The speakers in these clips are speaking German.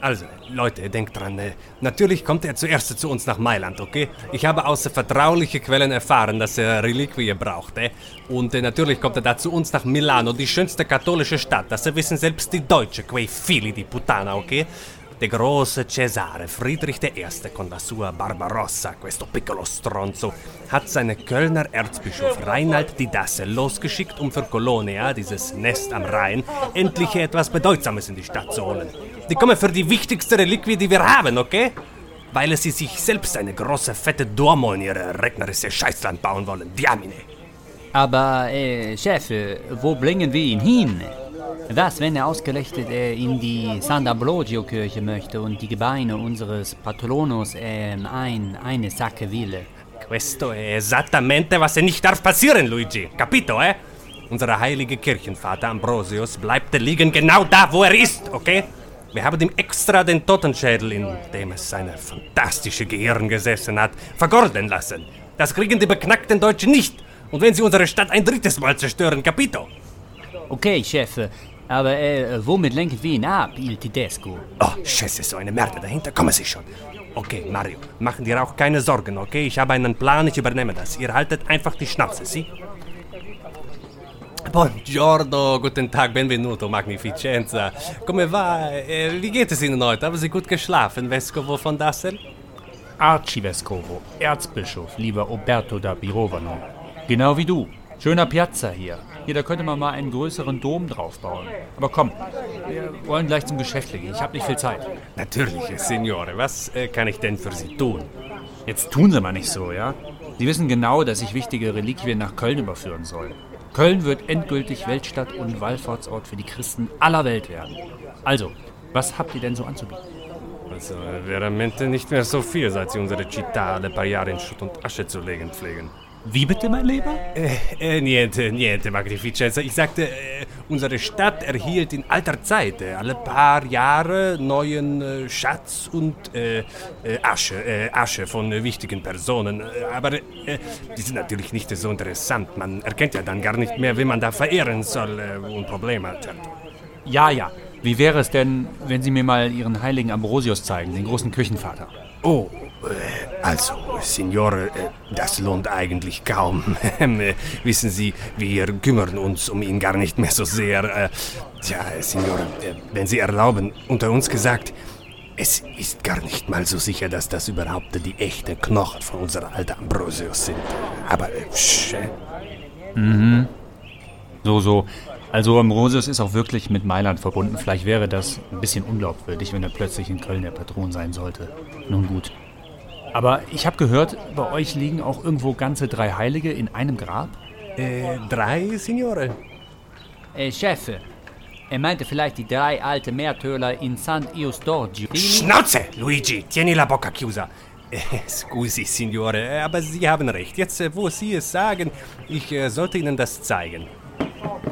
Also, Leute, denkt dran, äh, natürlich kommt er zuerst zu uns nach Mailand, okay? Ich habe aus vertraulichen Quellen erfahren, dass er Reliquie braucht, äh? Und äh, natürlich kommt er da zu uns nach Milano, die schönste katholische Stadt. Das wissen selbst die Deutschen, quei fili di puttana, okay? Der große Cesare Friedrich I. con la sua Barbarossa, questo piccolo stronzo, hat seinen Kölner Erzbischof Reinhard die Dasse losgeschickt, um für Colonia, dieses Nest am Rhein, endlich etwas Bedeutsames in die Stadt zu holen. Die kommen für die wichtigste Reliquie, die wir haben, okay? Weil sie sich selbst eine große, fette Duomo in ihre regnerische Scheißland bauen wollen. Diamine. Aber, äh, Chef, wo bringen wir ihn hin? Was, wenn er ausgerechnet äh, in die Sant'Ambrogio-Kirche möchte und die Gebeine unseres Patronos äh, ein, eine Sacke will? Questo è esattamente, was nicht darf passieren, Luigi. Capito, eh? Unser heiliger Kirchenvater Ambrosius bleibt liegen genau da, wo er ist, okay? Wir haben ihm extra den Totenschädel, in dem es seine fantastische Gehirn gesessen hat, vergolden lassen. Das kriegen die beknackten Deutschen nicht. Und wenn sie unsere Stadt ein drittes Mal zerstören, capito? Okay, Chef, aber äh, womit lenken wir ihn ab, Il Tedesco? Oh, Scheiße, so eine Merde dahinter, kommen Sie schon. Okay, Mario, machen dir auch keine Sorgen, okay? Ich habe einen Plan, ich übernehme das. Ihr haltet einfach die Schnauze, Sie? Buongiorno, guten Tag, benvenuto, magnificenza. Come va? Eh, wie geht es Ihnen heute? Haben Sie gut geschlafen, Vescovo von Dassel? Archivescovo, Erzbischof, lieber Roberto da Birovano. Genau wie du. Schöner Piazza hier. Hier, da könnte man mal einen größeren Dom draufbauen. Aber komm, wir wollen gleich zum Geschäft gehen. Ich habe nicht viel Zeit. Natürlich, Signore. Was äh, kann ich denn für Sie tun? Jetzt tun Sie mal nicht so, ja? Sie wissen genau, dass ich wichtige Reliquien nach Köln überführen soll. Köln wird endgültig Weltstadt und Wallfahrtsort für die Christen aller Welt werden. Also, was habt ihr denn so anzubieten? Also, veramente nicht mehr so viel, seit Sie unsere Città alle paar Jahre in Schutt und Asche zu legen pflegen. Wie bitte, mein Lieber? Äh, äh, niente, niente, Magnificenza. Ich sagte, äh, unsere Stadt erhielt in alter Zeit äh, alle paar Jahre neuen äh, Schatz und äh, Asche, Asche von wichtigen Personen. Aber die sind natürlich nicht so interessant. Man erkennt ja dann gar nicht mehr, wen man da verehren soll und Probleme hat. Ja, ja. Wie wäre es denn, wenn Sie mir mal Ihren heiligen Ambrosius zeigen, den großen Küchenvater? Oh, also, Signore, äh, das lohnt eigentlich kaum. Äh, wissen Sie, wir kümmern uns um ihn gar nicht mehr so sehr. Äh, tja, Signore, wenn Sie erlauben, unter uns gesagt, es ist gar nicht mal so sicher, dass das überhaupt die echten Knochen von unserer alten Ambrosius sind. Aber, psch. Mhm. So, so. Also Ambrosius ist auch wirklich mit Mailand verbunden. Vielleicht wäre das ein bisschen unglaubwürdig, wenn er plötzlich in Köln der Patron sein sollte. Nun gut. Aber ich habe gehört, bei euch liegen auch irgendwo ganze drei Heilige in einem Grab? Äh, drei, Signore? Äh, Chef, er meinte vielleicht die drei alten Märtyrer in San Eustorgio. Schnauze, Luigi! Tieni la bocca chiusa. Äh, scusi, Signore, aber Sie haben recht. Jetzt, äh, wo Sie es sagen, ich äh, sollte Ihnen das zeigen.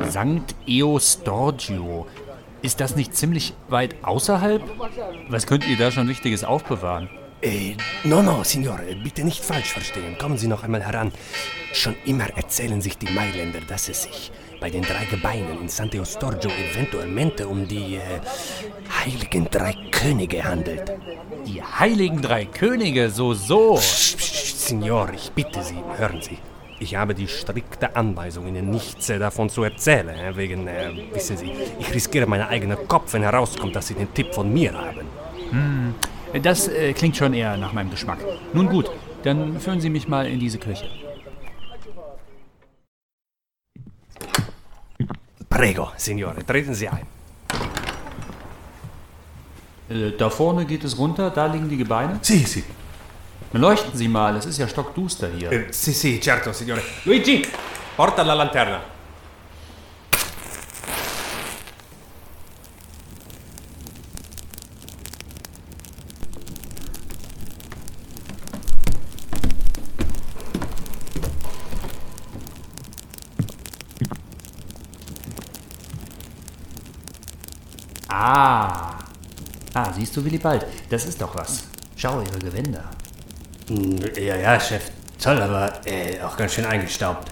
Sankt Eustorgio. Ist das nicht ziemlich weit außerhalb? Was könnt ihr da schon Wichtiges aufbewahren? Äh, no, no, Signore, bitte nicht falsch verstehen. Kommen Sie noch einmal heran. Schon immer erzählen sich die Mailänder, dass es sich bei den drei Gebeinen in Santo Storgio eventualmente um die äh, heiligen drei Könige handelt. Die heiligen drei Könige, so, so. Psst, psst, Signor, ich bitte Sie, hören Sie. Ich habe die strikte Anweisung, Ihnen nichts äh, davon zu erzählen. Wegen, äh, wissen Sie, ich riskiere meinen eigenen Kopf, wenn herauskommt, dass Sie den Tipp von mir haben. Hm. Das äh, klingt schon eher nach meinem Geschmack. Nun gut, dann führen Sie mich mal in diese Kirche. Prego, Signore, treten Sie ein. Äh, da vorne geht es runter, da liegen die Gebeine? Si, si. Leuchten Sie mal, es ist ja stockduster hier. Eh, sì, sì, certo, signore. Luigi, porta la lanterna. Ah. Ah, siehst du, Willibald, das ist doch was. Schau ihre Gewänder. Hm, ja, ja, Chef. Toll, aber äh, auch ganz schön eingestaubt.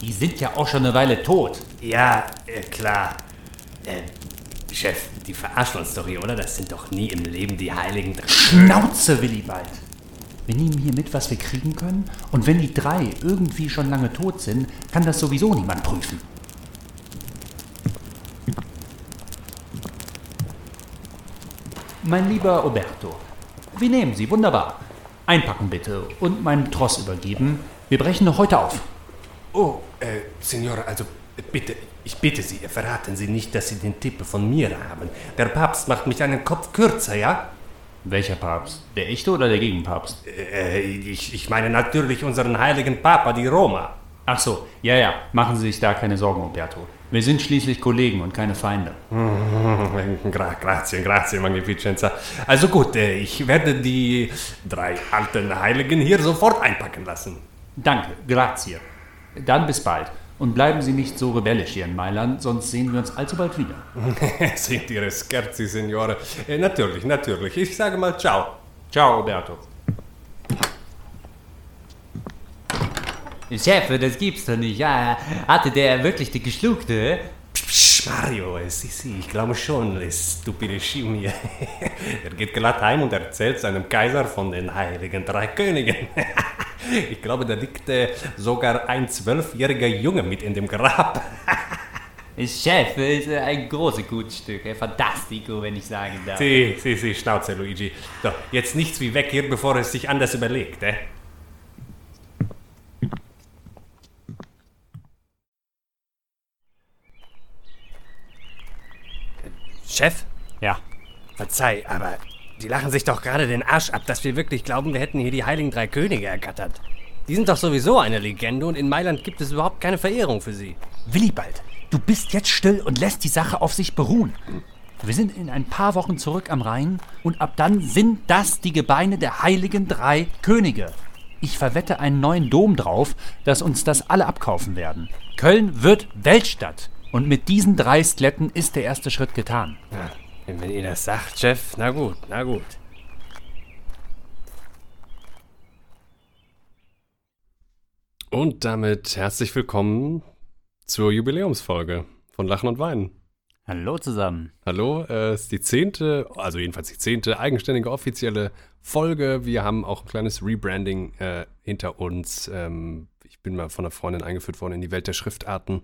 Die sind ja auch schon eine Weile tot. Ja, äh, klar. Äh, Chef, die verarschen uns doch hier, oder? Das sind doch nie im Leben die Heiligen. Schnauze, Willibald! Wir nehmen hier mit, was wir kriegen können, und wenn die drei irgendwie schon lange tot sind, kann das sowieso niemand prüfen. Mein lieber Roberto, wir nehmen Sie, wunderbar. Einpacken bitte und meinen Tross übergeben. Wir brechen noch heute auf. Oh, äh, Signore, also bitte, ich bitte Sie, verraten Sie nicht, dass Sie den Tipp von mir haben. Der Papst macht mich einen Kopf kürzer, ja? Welcher Papst? Der echte oder der Gegenpapst? Äh, ich, ich meine natürlich unseren heiligen Papa, die Roma. Ach so, ja, ja, machen Sie sich da keine Sorgen, Roberto. Wir sind schließlich Kollegen und keine Feinde. Gra grazie, grazie, Magnificenza. Also gut, äh, ich werde die drei alten Heiligen hier sofort einpacken lassen. Danke, grazie. Dann bis bald. Und bleiben Sie nicht so rebellisch hier in Mailand, sonst sehen wir uns alsbald wieder. Sind Ihre Scherzi, Signore? Äh, natürlich, natürlich. Ich sage mal ciao. Ciao, Roberto. Chef, das gibt's doch nicht. Ja, hatte der wirklich die geschluckte? Psch, Mario, sì, sì, ich glaube schon, äh, stupide Schimmie. er geht glatt heim und erzählt seinem Kaiser von den heiligen drei Königen. ich glaube, da liegt äh, sogar ein zwölfjähriger Junge mit in dem Grab. Chef ist ein großes Gutstück, fantastico, wenn ich sagen darf. Si, si, si, Schnauze, Luigi. So, jetzt nichts wie weg hier, bevor es sich anders überlegt, eh? Chef? Ja. Verzeih, aber die lachen sich doch gerade den Arsch ab, dass wir wirklich glauben, wir hätten hier die Heiligen Drei Könige ergattert. Die sind doch sowieso eine Legende und in Mailand gibt es überhaupt keine Verehrung für sie. Willibald, du bist jetzt still und lässt die Sache auf sich beruhen. Wir sind in ein paar Wochen zurück am Rhein und ab dann sind das die Gebeine der heiligen drei Könige. Ich verwette einen neuen Dom drauf, dass uns das alle abkaufen werden. Köln wird Weltstadt. Und mit diesen drei Skeletten ist der erste Schritt getan. Ja, wenn ihr das sagt, Chef, na gut, na gut. Und damit herzlich willkommen zur Jubiläumsfolge von Lachen und Weinen. Hallo zusammen. Hallo, äh, es ist die zehnte, also jedenfalls die zehnte eigenständige offizielle Folge. Wir haben auch ein kleines Rebranding äh, hinter uns. Ähm, ich bin mal von einer Freundin eingeführt worden in die Welt der Schriftarten.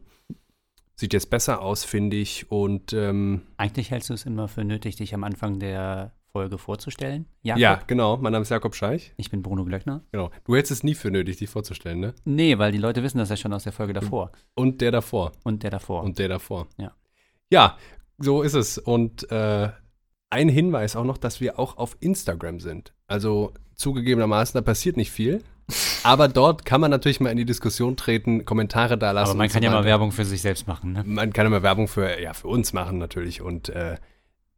Sieht jetzt besser aus, finde ich. Und ähm, Eigentlich hältst du es immer für nötig, dich am Anfang der Folge vorzustellen. Jakob, ja, genau. Mein Name ist Jakob Scheich. Ich bin Bruno Glöckner. Genau. Du hältst es nie für nötig, dich vorzustellen, ne? Nee, weil die Leute wissen das ja schon aus der Folge davor. Und der davor. Und der davor. Und der davor. Ja. Ja, so ist es. Und äh, ein Hinweis auch noch, dass wir auch auf Instagram sind. Also zugegebenermaßen, da passiert nicht viel. Aber dort kann man natürlich mal in die Diskussion treten, Kommentare da lassen. Aber man kann so ja mal. Werbung für sich selbst machen, ne? Man kann immer Werbung für, ja, für uns machen natürlich. Und äh,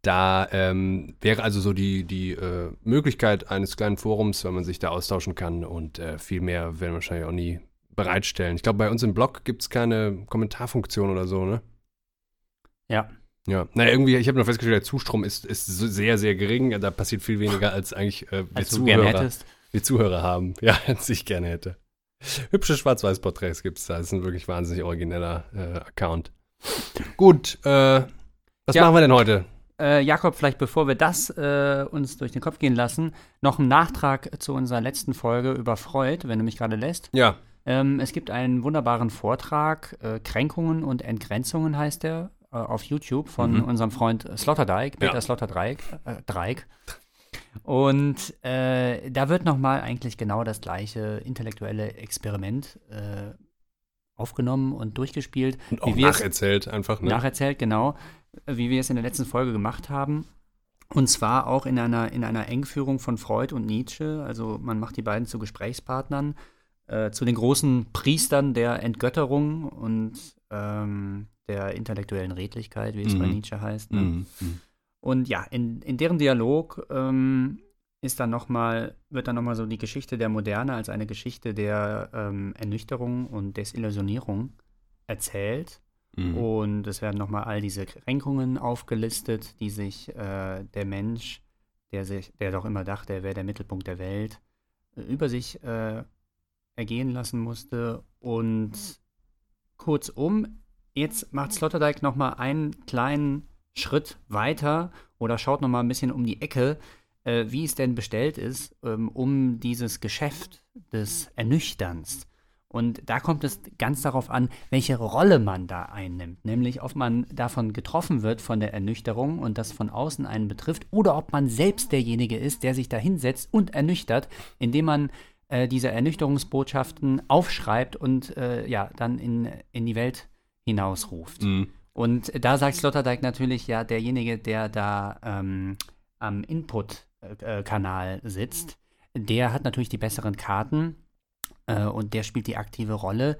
da ähm, wäre also so die, die äh, Möglichkeit eines kleinen Forums, wenn man sich da austauschen kann. Und äh, viel mehr werden wir wahrscheinlich auch nie bereitstellen. Ich glaube, bei uns im Blog gibt es keine Kommentarfunktion oder so, ne? Ja. Ja, naja, irgendwie, ich habe nur festgestellt, der Zustrom ist, ist sehr, sehr gering. Da passiert viel weniger, als eigentlich äh, Als du gerne hättest. Wir Zuhörer haben. Ja, als ich gerne hätte. Hübsche Schwarz-Weiß-Porträts gibt es da. Das ist ein wirklich wahnsinnig origineller äh, Account. Gut, äh, was Ja. machen wir denn heute? Äh, Jakob, vielleicht bevor wir das äh, uns durch den Kopf gehen lassen, noch ein Nachtrag zu unserer letzten Folge über Freud, wenn du mich gerade lässt. Ja, Ähm, es gibt einen wunderbaren Vortrag, äh, Kränkungen und Entgrenzungen heißt der, äh, auf YouTube von Mhm. unserem Freund Sloterdijk, Peter Ja. Sloterdijk. Äh, Dreieck. Und äh, da wird nochmal eigentlich genau das gleiche intellektuelle Experiment äh, aufgenommen und durchgespielt. und auch nacherzählt einfach, ne? nacherzählt, genau, wie wir es in der letzten Folge gemacht haben. Und zwar auch in einer, in einer Engführung von Freud und Nietzsche. Also man macht die beiden zu Gesprächspartnern, äh, zu den großen Priestern der Entgötterung und ähm, der intellektuellen Redlichkeit, wie es bei Mhm. Nietzsche heißt. Ne? Mhm. Und ja, in, in deren Dialog ähm, ist dann noch mal, wird dann nochmal so die Geschichte der Moderne als eine Geschichte der ähm, Ernüchterung und Desillusionierung erzählt. Mhm. Und es werden nochmal all diese Kränkungen aufgelistet, die sich äh, der Mensch, der sich, der doch immer dachte, er wäre der Mittelpunkt der Welt, äh, über sich äh, ergehen lassen musste. Und kurzum, jetzt macht Sloterdijk noch mal einen kleinen Schritt weiter oder schaut noch mal ein bisschen um die Ecke, äh, wie es denn bestellt ist, ähm, um dieses Geschäft des Ernüchterns. Und da kommt es ganz darauf an, welche Rolle man da einnimmt. Nämlich, ob man davon getroffen wird von der Ernüchterung und das von außen einen betrifft, oder ob man selbst derjenige ist, der sich da hinsetzt und ernüchtert, indem man äh, diese Ernüchterungsbotschaften aufschreibt und äh, ja, dann in, in die Welt hinausruft. Mhm. Und da sagt Sloterdijk natürlich ja, derjenige, der da ähm, am Input-Kanal sitzt, der hat natürlich die besseren Karten äh, und der spielt die aktive Rolle.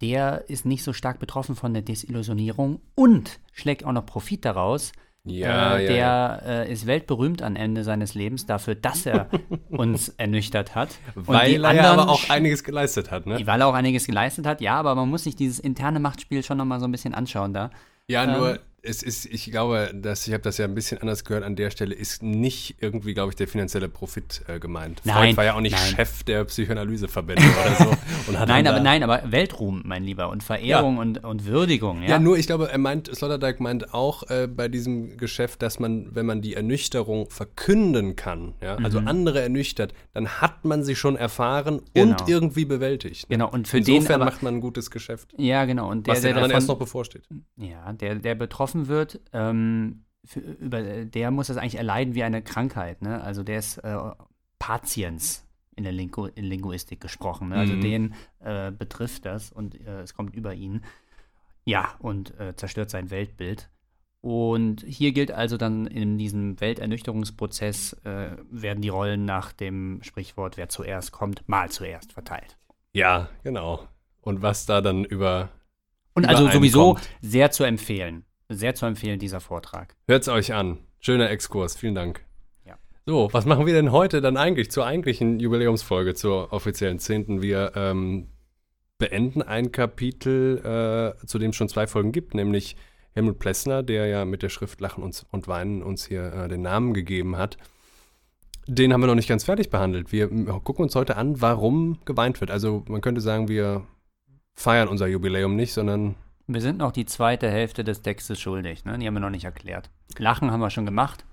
Der ist nicht so stark betroffen von der Desillusionierung und schlägt auch noch Profit daraus. Ja, äh, ja, der ja. Äh, ist weltberühmt am Ende seines Lebens dafür, dass er uns ernüchtert hat. Weil er anderen aber auch einiges geleistet hat, ne? weil er auch einiges geleistet hat, ja, aber man muss sich dieses interne Machtspiel schon noch mal so ein bisschen anschauen da. Ja, nur Ähm, es ist, ich glaube, dass ich habe das ja ein bisschen anders gehört. An der Stelle ist nicht irgendwie, glaube ich, der finanzielle Profit äh, gemeint. Nein, Freud war ja auch nicht nein. Chef der Psychoanalyseverbände oder so. Und hat Nein, aber nein, aber Weltruhm, mein Lieber, und Verehrung und, und Würdigung, ja. Ja, nur ich glaube, er meint, Sloterdijk meint auch äh, bei diesem Geschäft, dass man, wenn man die Ernüchterung verkünden kann, ja, also andere ernüchtert, dann hat man sie schon erfahren Genau. und irgendwie bewältigt. ne? Genau, und für Insofern den aber, macht man ein gutes Geschäft. ja, genau, und der, was der den anderen erst noch davon, bevorsteht. ja, der, der betroffen wird, ähm, für, über, der muss das eigentlich erleiden wie eine Krankheit, ne? Also der ist äh, Patiens in der Lingu in Linguistik gesprochen, ne? Also Mhm. den äh, betrifft das und äh, es kommt über ihn. Ja, und äh, zerstört sein Weltbild. Und hier gilt also dann in diesem Welternüchterungsprozess äh, werden die Rollen nach dem Sprichwort, wer zuerst kommt, mal zuerst verteilt. Ja, genau. Und was da dann über. Und also sowieso übereinkommt. sehr zu empfehlen. Sehr zu empfehlen, dieser Vortrag. Hört's euch an. Schöner Exkurs, vielen Dank. Ja. So, was machen wir denn heute dann eigentlich zur eigentlichen Jubiläumsfolge, zur offiziellen 10.? Wir ähm, beenden ein Kapitel, äh, zu dem es schon zwei Folgen gibt, nämlich Helmut Plessner, der ja mit der Schrift Lachen und, und Weinen uns hier äh, den Namen gegeben hat. Den haben wir noch nicht ganz fertig behandelt. Wir gucken uns heute an, warum geweint wird. Also man könnte sagen, wir feiern unser Jubiläum nicht, sondern Wir sind noch die zweite Hälfte des Textes schuldig, ne? Die haben wir noch nicht erklärt. Lachen haben wir schon gemacht.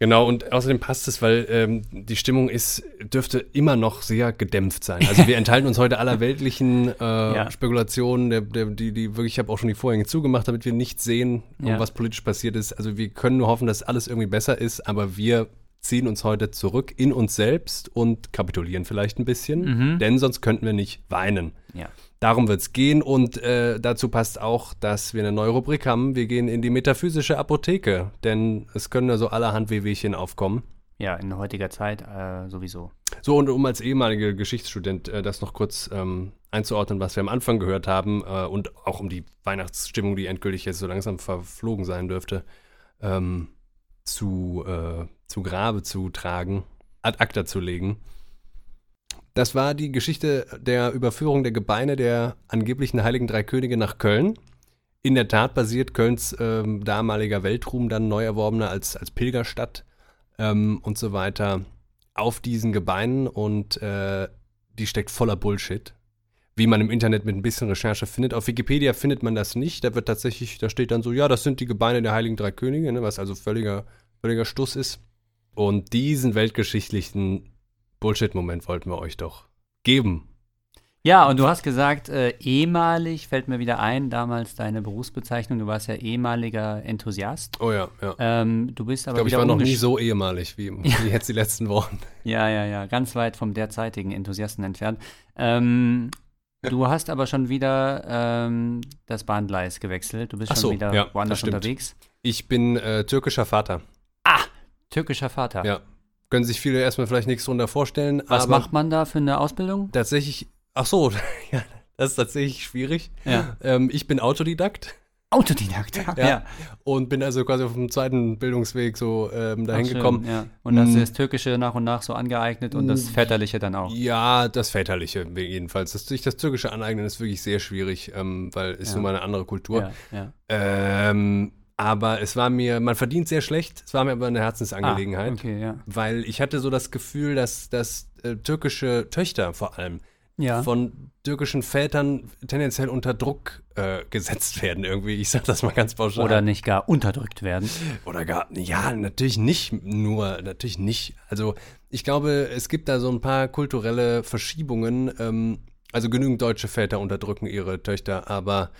Genau, und außerdem passt es, weil ähm, die Stimmung ist, dürfte immer noch sehr gedämpft sein. Also wir enthalten uns heute aller weltlichen äh, Ja. Spekulationen, der, der, die, die wirklich, ich habe auch schon die Vorhänge zugemacht, damit wir nicht sehen, um Ja. was politisch passiert ist. Also wir können nur hoffen, dass alles irgendwie besser ist, aber wir ziehen uns heute zurück in uns selbst und kapitulieren vielleicht ein bisschen, denn sonst könnten wir nicht weinen. Ja. Darum wird es gehen und äh, dazu passt auch, dass wir eine neue Rubrik haben. Wir gehen in die metaphysische Apotheke, denn es können ja so allerhand Wehwehchen aufkommen. Ja, in heutiger Zeit äh, sowieso. So, und um als ehemaliger Geschichtsstudent äh, das noch kurz ähm, einzuordnen, was wir am Anfang gehört haben äh, und auch um die Weihnachtsstimmung, die endgültig jetzt so langsam verflogen sein dürfte, ähm, zu, äh, zu Grabe zu tragen, ad acta zu legen. Das war die Geschichte der Überführung der Gebeine der angeblichen Heiligen Drei Könige nach Köln. In der Tat basiert Kölns ähm, damaliger Weltruhm dann neu erworbener als, als Pilgerstadt ähm, und so weiter auf diesen Gebeinen und äh, die steckt voller Bullshit. Wie man im Internet mit ein bisschen Recherche findet. Auf Wikipedia findet man das nicht. Da wird tatsächlich, da steht dann so, ja, das sind die Gebeine der Heiligen Drei Könige, ne, was also völliger, völliger Stuss ist. Und diesen weltgeschichtlichen Bullshit-Moment wollten wir euch doch geben. Ja, und du hast gesagt, äh, ehemalig fällt mir wieder ein, damals deine Berufsbezeichnung. Du warst ja ehemaliger Enthusiast. Oh ja, ja. Ähm, du bist Ich aber glaube, ich war noch nie so ehemalig wie, wie jetzt die letzten Wochen. Ja, ja, ja, ganz weit vom derzeitigen Enthusiasten entfernt. Ähm, du hast aber schon wieder ähm, das Bahngleis gewechselt. Du bist Ach schon so, wieder ja, woanders unterwegs. Ich bin äh, türkischer Vater. Türkischer Vater. Ja. Können sich viele erstmal vielleicht nichts drunter vorstellen. Was macht man da für eine Ausbildung? Tatsächlich, ach so, ja, das ist tatsächlich schwierig. Ja. Ähm, ich bin Autodidakt Autodidakt. Ja. und bin also quasi auf dem zweiten Bildungsweg so ähm, dahin schön, gekommen. Ja. Und Mm. du das Türkische nach und nach so angeeignet und das Väterliche dann auch. Ja, das Väterliche jedenfalls. Das, sich das Türkische aneignen ist wirklich sehr schwierig, ähm, weil es Ja. nun mal eine andere Kultur. Ja, ja. Ähm, aber es war mir, man verdient sehr schlecht, es war mir aber eine Herzensangelegenheit. Ah, okay, ja. weil ich hatte so das Gefühl, dass, dass äh, türkische Töchter vor allem, Ja. von türkischen Vätern tendenziell unter Druck äh, gesetzt werden irgendwie. Ich sag das mal ganz pauschal. Oder nicht gar unterdrückt werden. Oder gar, ja, natürlich nicht nur, natürlich nicht. Also ich glaube, es gibt da so ein paar kulturelle Verschiebungen. Ähm, also genügend deutsche Väter unterdrücken ihre Töchter, aber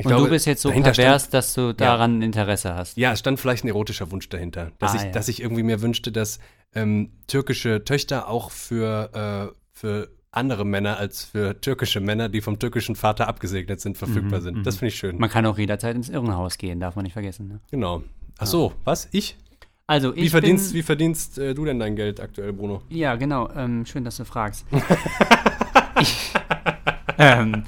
ich Und glaube, du bist jetzt so pervers, stand, dass du daran Interesse hast. ja, es stand vielleicht ein erotischer Wunsch dahinter, dass, Ah, ich, ja. dass ich irgendwie mir wünschte, dass ähm, türkische Töchter auch für, äh, für andere Männer als für türkische Männer, die vom türkischen Vater abgesegnet sind, verfügbar Mhm, sind. Das finde ich schön. Man kann auch jederzeit ins Irrenhaus gehen, darf man nicht vergessen. Ne? Genau. Ach so, was? Ich? Also ich Wie verdienst, bin, wie verdienst äh, du denn dein Geld aktuell, Bruno? Ja, genau. Ähm, schön, dass du fragst. ich ähm,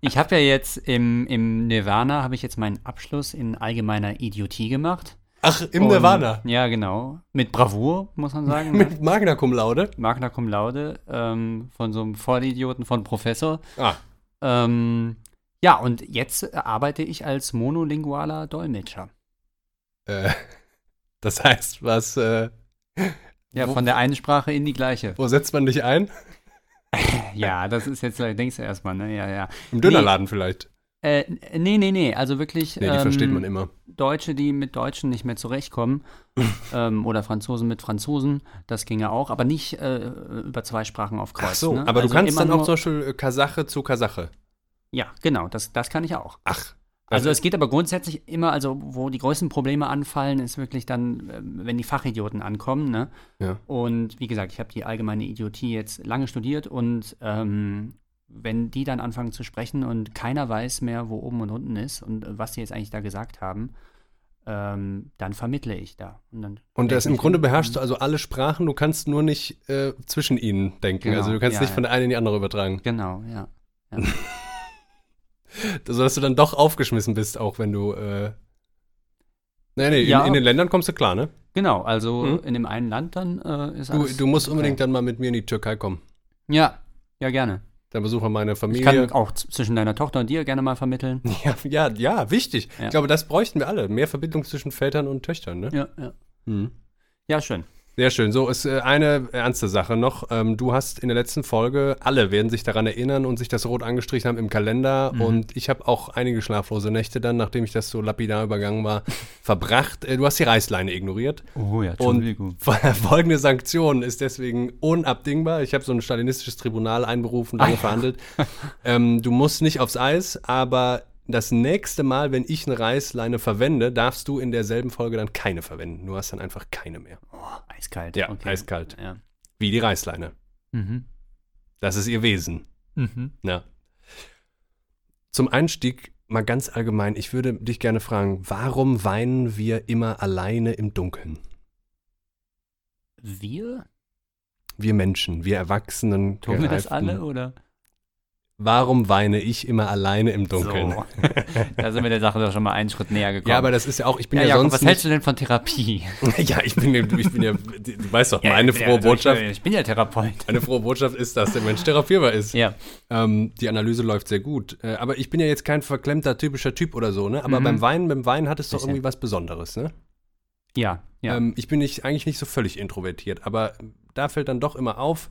ich habe ja jetzt im, im Nirvana, habe ich jetzt meinen Abschluss in allgemeiner Idiotie gemacht. Ach, im Und- Nirvana. Ja, genau. Mit Bravour, muss man sagen. ne? Mit Magna Cum Laude. Magna Cum Laude ähm, von so einem Vollidioten von Professor. Ah, Ähm, ja, und jetzt arbeite ich als monolingualer Dolmetscher. äh, das heißt, was, äh, Ja, Wo- von der einen Sprache in die gleiche. wo setzt man dich ein? Ja, das ist jetzt, denkst du erstmal, ne? Ja, ja. Im Dönerladen vielleicht. Äh, nee, nee, nee, also wirklich. Nee, die ähm, versteht man immer. Deutsche, die mit Deutschen nicht mehr zurechtkommen. ähm, oder Franzosen mit Franzosen, das ginge auch, aber nicht äh, über zwei Sprachen auf Kreuz. Ach so, ne? aber also du kannst dann auch zum Beispiel äh, Kasache zu Kasache. Ja, genau, das, das kann ich auch. Ach. Also es geht aber grundsätzlich immer, also wo die größten Probleme anfallen, ist wirklich dann, ähm, wenn die Fachidioten ankommen, ne? Ja. Und wie gesagt, ich habe die allgemeine Idiotie jetzt lange studiert und ähm, wenn die dann anfangen zu sprechen und keiner weiß mehr, wo oben und unten ist und äh, was sie jetzt eigentlich da gesagt haben, ähm, dann vermittle ich da. Und, dann Und das im Grunde beherrschst du also alle Sprachen, du kannst nur nicht äh, zwischen ihnen denken. Genau, Also du kannst ja, nicht ja. von der einen in die andere übertragen. Genau, ja. Sodass du dann doch aufgeschmissen bist, auch wenn du. Äh, nee, nee, Ja. in, in den Ländern kommst du klar, ne? Genau, also Mhm. in dem einen Land dann äh, ist Du, alles du musst okay. unbedingt dann mal mit mir in die Türkei kommen. Ja, ja, gerne. Dann besuchen wir meine Ich Familie. kann auch zwischen deiner Tochter und dir gerne mal vermitteln. Ja, ja, ja, wichtig. Ja. Ich glaube, das bräuchten wir alle. Mehr Verbindung zwischen Vätern und Töchtern, ne? Ja, ja. Mhm. Ja, schön. Sehr schön. So ist äh, eine ernste Sache noch. Ähm, du hast in der letzten Folge, alle werden sich daran erinnern und sich das rot angestrichen haben im Kalender. Mhm. Und ich habe auch einige schlaflose Nächte dann, nachdem ich das so lapidar übergangen war, verbracht. Äh, du hast die Reißleine ignoriert. Oh ja, Und folgende Sanktion ist deswegen unabdingbar. Ich habe so ein stalinistisches Tribunal einberufen, lange Ah, ja. verhandelt. Ähm, du musst nicht aufs Eis, aber das nächste Mal, wenn ich eine Reißleine verwende, darfst du in derselben Folge dann keine verwenden. Du hast dann einfach keine mehr. Oh, eiskalt. Ja, okay. eiskalt. Ja. Wie die Reißleine. Mhm. Das ist ihr Wesen. Mhm. Ja. Zum Einstieg mal ganz allgemein, ich würde dich gerne fragen, warum weinen wir immer alleine im Dunkeln? Wir? Wir Menschen, wir Erwachsenen. Tun wir das alle oder? Warum weine ich immer alleine im Dunkeln? So. da sind wir der Sache doch schon mal einen Schritt näher gekommen. Ja, aber das ist ja auch, ich bin ja, ja, Jakob, sonst was hältst du denn von Therapie? Ja, ich bin, ja- ich bin ja, du weißt doch, Ja, meine frohe ja, Botschaft, Ich, bin ja Therapeut. eine frohe Botschaft ist, dass der Mensch therapierbar ist. Ja. Ähm, die Analyse läuft sehr gut. Äh, aber ich bin ja jetzt kein verklemmter, typischer Typ oder so, ne? Aber Mhm. beim Weinen, beim Weinen hat es doch irgendwie was Besonderes, ne? Ja, ja. Ähm, ich bin nicht, eigentlich nicht so völlig introvertiert, aber da fällt dann doch immer auf,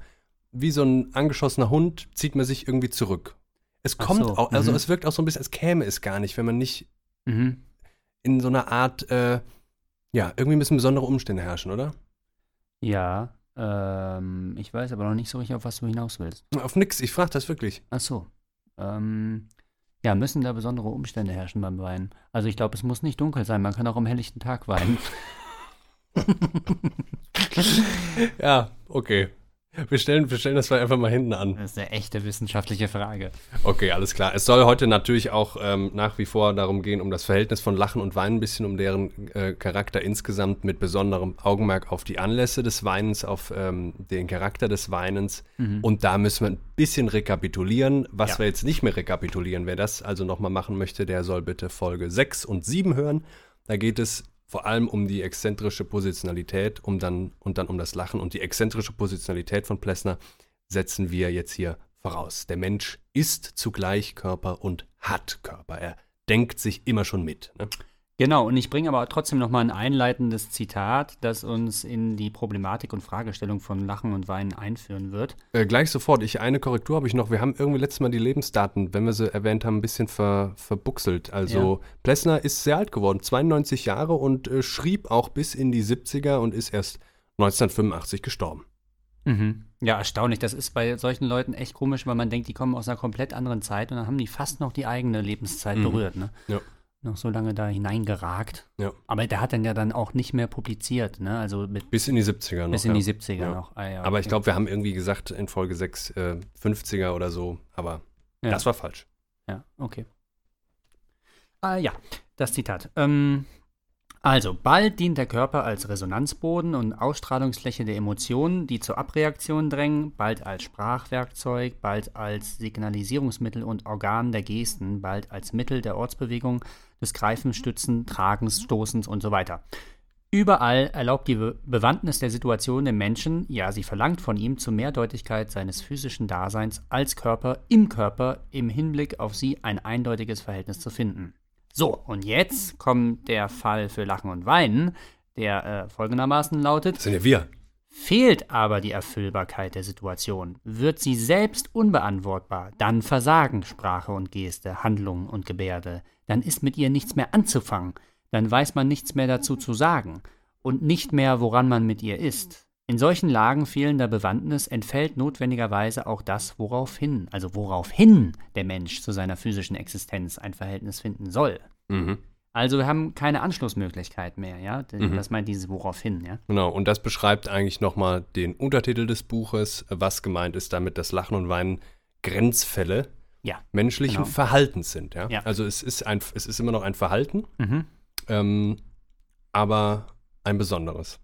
wie so ein angeschossener Hund zieht man sich irgendwie zurück. Es kommt so, auch, also mhm. es wirkt auch so ein bisschen, als käme es gar nicht, wenn man nicht mhm. in so einer Art, äh, ja, irgendwie müssen besondere Umstände herrschen, oder? Ja. Ähm, ich weiß aber noch nicht so richtig, auf was du hinaus willst. Auf nix, ich frage das wirklich. Ach so. Ähm, ja, müssen da besondere Umstände herrschen beim Weinen? Also ich glaube, es muss nicht dunkel sein. Man kann auch am helllichten Tag weinen. Ja, okay. Wir stellen, wir stellen das vielleicht einfach mal hinten an. Das ist eine echte wissenschaftliche Frage. Okay, alles klar. Es soll heute natürlich auch ähm, nach wie vor darum gehen, um das Verhältnis von Lachen und Weinen, ein bisschen um deren äh, Charakter insgesamt mit besonderem Augenmerk auf die Anlässe des Weinens, auf ähm, den Charakter des Weinens. Mhm. Und da müssen wir ein bisschen rekapitulieren. Was Ja. wir jetzt nicht mehr rekapitulieren, wer das also nochmal machen möchte, der soll bitte Folge 6 und 7 hören. Da geht es vor allem um die exzentrische Positionalität um dann, und dann um das Lachen. Und die exzentrische Positionalität von Plessner setzen wir jetzt hier voraus. Der Mensch ist zugleich Körper und hat Körper. Er denkt sich immer schon mit. Ne? Genau, und ich bringe aber trotzdem noch mal ein einleitendes Zitat, das uns in die Problematik und Fragestellung von Lachen und Weinen einführen wird. Äh, gleich sofort. Ich, eine Korrektur habe ich noch. Wir haben irgendwie letztes Mal die Lebensdaten, wenn wir sie erwähnt haben, ein bisschen ver, verbuchselt. Also Ja. Plessner ist sehr alt geworden, 92 Jahre und äh, schrieb auch bis in die 70er und ist erst 1985 gestorben. Mhm. Ja, erstaunlich. Das ist bei solchen Leuten echt komisch, weil man denkt, die kommen aus einer komplett anderen Zeit und dann haben die fast noch die eigene Lebenszeit Mhm. berührt. Ne? Ja. Noch so lange da hineingeragt. Ja. Aber der hat dann ja dann auch nicht mehr publiziert, ne? Also Bis in die 70er noch. bis in ja. die 70er Ja. noch. Ah, ja, Aber ich okay. glaube, wir haben irgendwie gesagt in Folge 6 äh, 50er oder so. Aber das war falsch. Ja, okay. Ah, ja, das Zitat. Ähm, also, bald dient der Körper als Resonanzboden und Ausstrahlungsfläche der Emotionen, die zur Abreaktion drängen, bald als Sprachwerkzeug, bald als Signalisierungsmittel und Organ der Gesten, bald als Mittel der Ortsbewegung, des Greifens, Stützen, Tragens, Stoßens und so weiter. Überall erlaubt die Be Bewandtnis der Situation dem Menschen, ja, sie verlangt von ihm zu Mehrdeutigkeit seines physischen Daseins als Körper im Körper im Hinblick auf sie ein eindeutiges Verhältnis zu finden. So, und jetzt kommt der Fall für Lachen und Weinen, der äh, folgendermaßen lautet: Das sind ja wir. Fehlt aber die Erfüllbarkeit der Situation, wird sie selbst unbeantwortbar, dann versagen Sprache und Geste, Handlung und Gebärde, dann ist mit ihr nichts mehr anzufangen, dann weiß man nichts mehr dazu zu sagen und nicht mehr, woran man mit ihr ist. In solchen Lagen fehlender Bewandtnis entfällt notwendigerweise auch das, woraufhin, also woraufhin der Mensch zu seiner physischen Existenz ein Verhältnis finden soll. Mhm. Also wir haben keine Anschlussmöglichkeit mehr, ja? Mhm. Das meint dieses woraufhin, ja? Genau, und das beschreibt eigentlich nochmal den Untertitel des Buches, was gemeint ist damit, dass Lachen und Weinen Grenzfälle Ja. menschlichen Genau. Verhaltens sind. Ja? Ja. Also es ist, ein, es ist immer noch ein Verhalten, Mhm. ähm, aber ein besonderes.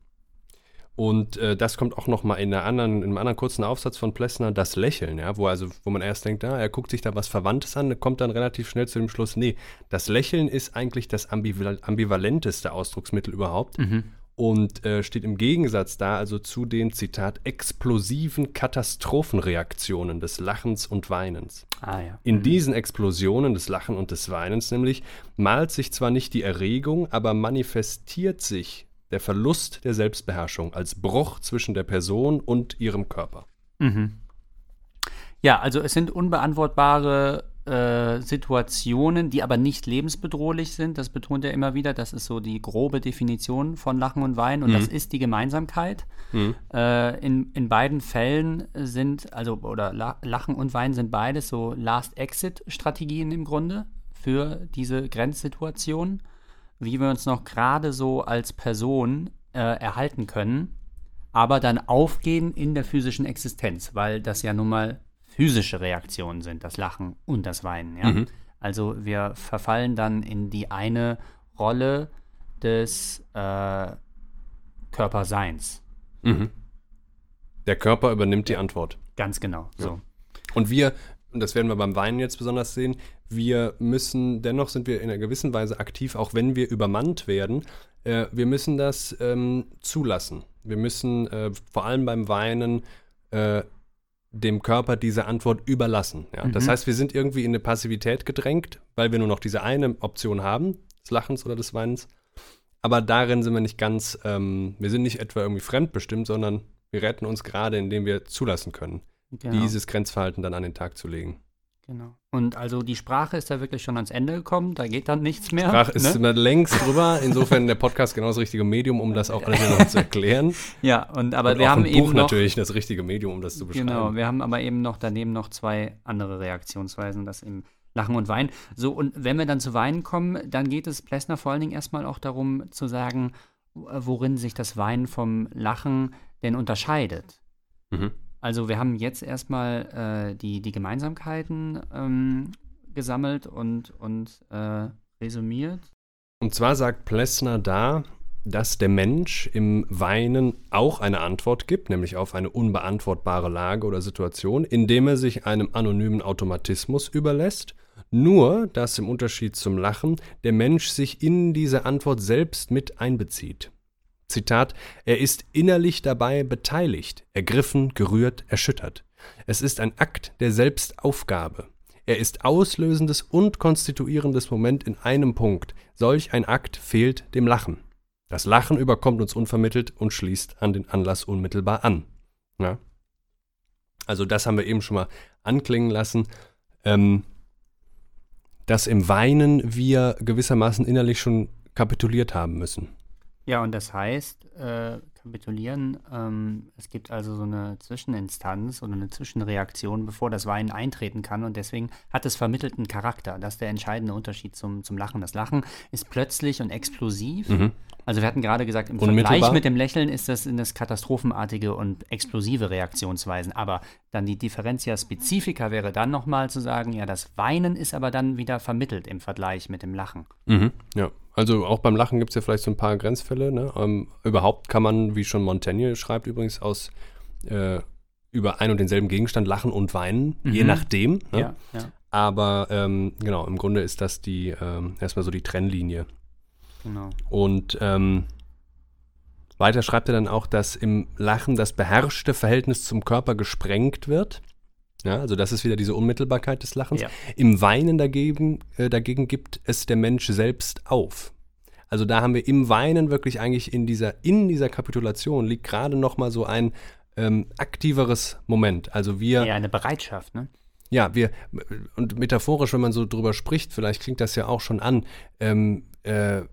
Und äh, das kommt auch noch mal in, einer anderen, in einem anderen kurzen Aufsatz von Plessner, das Lächeln, ja, wo, also, wo man erst denkt, ah, er guckt sich da was Verwandtes an, kommt dann relativ schnell zu dem Schluss, nee, das Lächeln ist eigentlich das ambival ambivalenteste Ausdrucksmittel überhaupt Mhm. Und äh, steht im Gegensatz da also zu den, Zitat, explosiven Katastrophenreaktionen des Lachens und Weinens. Ah ja. In diesen Explosionen des Lachen und des Weinens nämlich malt sich zwar nicht die Erregung, aber manifestiert sich der Verlust der Selbstbeherrschung als Bruch zwischen der Person und ihrem Körper. Mhm. Ja, also es sind unbeantwortbare äh, Situationen, die aber nicht lebensbedrohlich sind. Das betont er immer wieder. Das ist so die grobe Definition von Lachen und Weinen. Und Mhm. das ist die Gemeinsamkeit. Äh, in, in beiden Fällen sind, also, oder La Lachen und Weinen sind beides so Last-Exit-Strategien im Grunde für diese Grenzsituation, wie wir uns noch gerade so als Person äh, erhalten können aber dann aufgehen in der physischen Existenz, weil das ja nun mal physische Reaktionen sind, das Lachen und das Weinen. Ja? Mhm. Also wir verfallen dann in die eine Rolle des äh, Körperseins. Mhm. Der Körper übernimmt die Antwort. Ganz genau. So. Und wir, und das werden wir beim Weinen jetzt besonders sehen, wir müssen, dennoch sind wir in einer gewissen Weise aktiv, auch wenn wir übermannt werden. Äh, wir müssen das ähm, zulassen. Wir müssen äh, vor allem beim Weinen äh, dem Körper diese Antwort überlassen. Ja? Das Mhm. heißt, wir sind irgendwie in eine Passivität gedrängt, weil wir nur noch diese eine Option haben, des Lachens oder des Weinens. Aber darin sind wir nicht ganz, ähm, wir sind nicht etwa irgendwie fremdbestimmt, sondern wir retten uns gerade, indem wir zulassen können Genau. dieses Grenzverhalten dann an den Tag zu legen. Genau. Und also die Sprache ist da wirklich schon ans Ende gekommen, da geht dann nichts mehr. Sprach ist ne? immer längst drüber. Insofern der Podcast genau das richtige Medium, um das auch alles noch zu erklären. Ja, und aber Und wir auch haben ein eben Buch noch, natürlich das richtige Medium, um das zu beschreiben. Genau, wir haben aber eben noch daneben noch zwei andere Reaktionsweisen, das im Lachen und Weinen. So, und wenn wir dann zu Weinen kommen, dann geht es Plessner vor allen Dingen erstmal auch darum zu sagen, worin sich das Weinen vom Lachen denn unterscheidet. Mhm. Also wir haben jetzt erstmal äh, die, die Gemeinsamkeiten ähm, gesammelt und, und äh, resümiert. Und zwar sagt Plessner da, dass der Mensch im Weinen auch eine Antwort gibt, nämlich auf eine unbeantwortbare Lage oder Situation, indem er sich einem anonymen Automatismus überlässt. Nur, dass im Unterschied zum Lachen der Mensch sich in diese Antwort selbst mit einbezieht. Zitat, er ist innerlich dabei beteiligt, ergriffen, gerührt, erschüttert. Es ist ein Akt der Selbstaufgabe. Er ist auslösendes und konstituierendes Moment in einem Punkt. Solch ein Akt fehlt dem Lachen. Das Lachen überkommt uns unvermittelt und schließt an den Anlass unmittelbar an. Ja? Also das haben wir eben schon mal anklingen lassen, ähm, dass im Weinen wir gewissermaßen innerlich schon kapituliert haben müssen. Ja, und das heißt, äh, kapitulieren, ähm, es gibt also so eine Zwischeninstanz oder eine Zwischenreaktion, bevor das Weinen eintreten kann und deswegen hat es vermittelten Charakter. Das ist der entscheidende Unterschied zum, zum Lachen. Das Lachen ist plötzlich und explosiv. Mhm. Also wir hatten gerade gesagt, im. Vergleich mit dem Lächeln ist das in das katastrophenartige und explosive Reaktionsweisen. Aber dann die Differentia Specifica wäre dann nochmal zu sagen, ja, das Weinen ist aber dann wieder vermittelt im Vergleich mit dem Lachen. Mhm. Ja, also auch beim Lachen gibt es ja vielleicht so ein paar Grenzfälle. Ne? Ähm, überhaupt kann man, wie schon Montaigne schreibt übrigens, aus äh, über ein und denselben Gegenstand lachen und weinen, je Mhm. nachdem. Ne? Ja, ja, Aber ähm, genau, im Grunde ist das die ähm, erstmal so die Trennlinie. genau. Und ähm, weiter schreibt er dann auch, dass im Lachen das beherrschte Verhältnis zum Körper gesprengt wird. Ja, also das ist wieder diese Unmittelbarkeit des Lachens. Ja. Im Weinen dagegen, äh, dagegen gibt es der Mensch selbst auf. Also da haben wir im Weinen wirklich eigentlich in dieser, in dieser Kapitulation liegt gerade noch mal so ein ähm, aktiveres Moment. Also wir, Eher eine Bereitschaft, ne? ja, wir, und metaphorisch, wenn man so drüber spricht, vielleicht klingt das ja auch schon an, ähm, äh,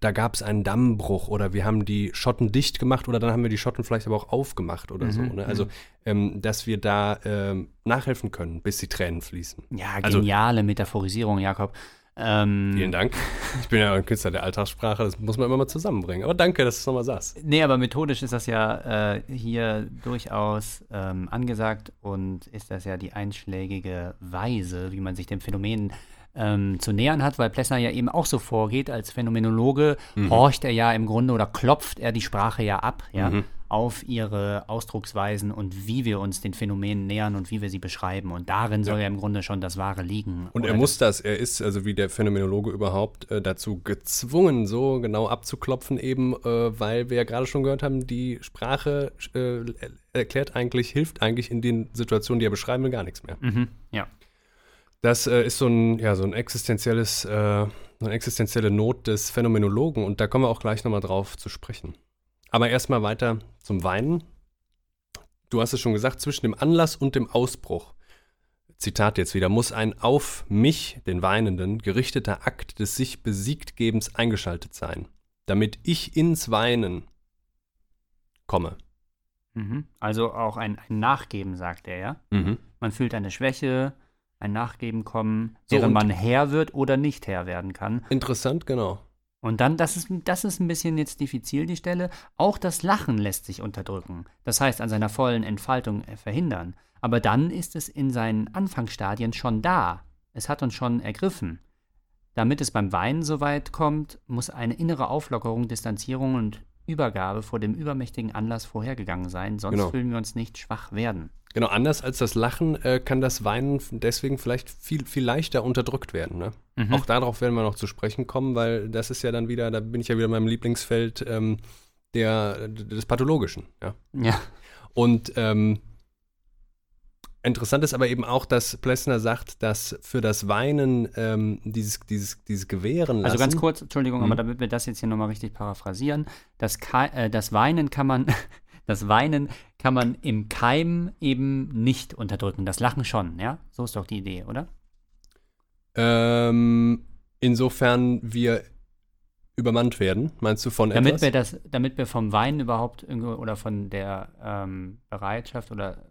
da gab es einen Dammbruch oder wir haben die Schotten dicht gemacht oder dann haben wir die Schotten vielleicht aber auch aufgemacht oder so. Mhm, Ne? Also, ähm, dass wir da ähm, nachhelfen können, bis die Tränen fließen. Ja, Also- geniale Metaphorisierung, Jakob. Ähm, Vielen Dank. Ich bin ja ein Künstler der Alltagssprache, das muss man immer mal zusammenbringen. Aber danke, dass du es nochmal sagst. Nee, aber methodisch ist das ja äh, hier durchaus ähm, angesagt und ist das ja die einschlägige Weise, wie man sich dem Phänomen ähm, zu nähern hat, weil Plessner ja eben auch so vorgeht. Als Phänomenologe horcht er ja im Grunde oder klopft er die Sprache ja ab, ja, Mhm. auf ihre Ausdrucksweisen und wie wir uns den Phänomenen nähern und wie wir sie beschreiben. Und darin soll ja im Grunde schon das Wahre liegen. Und er muss das, er ist, also wie der Phänomenologe überhaupt, äh, dazu gezwungen, so genau abzuklopfen, eben, äh, weil wir ja gerade schon gehört haben, die Sprache äh, erklärt eigentlich, hilft eigentlich in den Situationen, die er beschreiben will, gar nichts mehr. Mhm, ja. Das äh, ist so ein, ja, so ein existenzielles, äh, eine existenzielle Not des Phänomenologen und da kommen wir auch gleich nochmal drauf zu sprechen. Aber erstmal weiter zum Weinen. Du hast es schon gesagt, zwischen dem Anlass und dem Ausbruch. Zitat jetzt wieder, muss ein auf mich, den Weinenden, gerichteter Akt des sich besiegtgebens eingeschaltet sein, damit ich ins Weinen komme. Mhm. Also auch ein, ein Nachgeben, sagt er, ja? Mhm. Man fühlt eine Schwäche, ein Nachgeben kommen, So, während man Herr wird oder nicht Herr werden kann. Interessant, genau. Und dann, das ist, das ist ein bisschen jetzt diffizil, die Stelle, auch das Lachen lässt sich unterdrücken. Das heißt, an seiner vollen Entfaltung äh, verhindern. Aber dann ist es in seinen Anfangsstadien schon da. Es hat uns schon ergriffen. Damit es beim Weinen so weit kommt, muss eine innere Auflockerung, Distanzierung und Übergabe vor dem übermächtigen Anlass vorhergegangen sein, sonst Genau. fühlen wir uns nicht schwach werden. Genau, anders als das Lachen äh, kann das Weinen deswegen vielleicht viel, viel leichter unterdrückt werden. Ne? Mhm. Auch darauf werden wir noch zu sprechen kommen, weil das ist ja dann wieder, da bin ich ja wieder in meinem Lieblingsfeld ähm, der, des Pathologischen. Ja? Ja. Und ähm, interessant ist aber eben auch, dass Plessner sagt, dass für das Weinen ähm, dieses, dieses, dieses Gewähren lassen. Also ganz kurz, Entschuldigung, Mhm. aber damit wir das jetzt hier nochmal richtig paraphrasieren, das, äh, das Weinen kann man, das Weinen kann man im Keim eben nicht unterdrücken. Das Lachen schon, ja? So ist doch die Idee, oder? Ähm, insofern wir übermannt werden, meinst du von Damit etwas? wir das, damit wir vom Weinen überhaupt oder von der ähm, Bereitschaft oder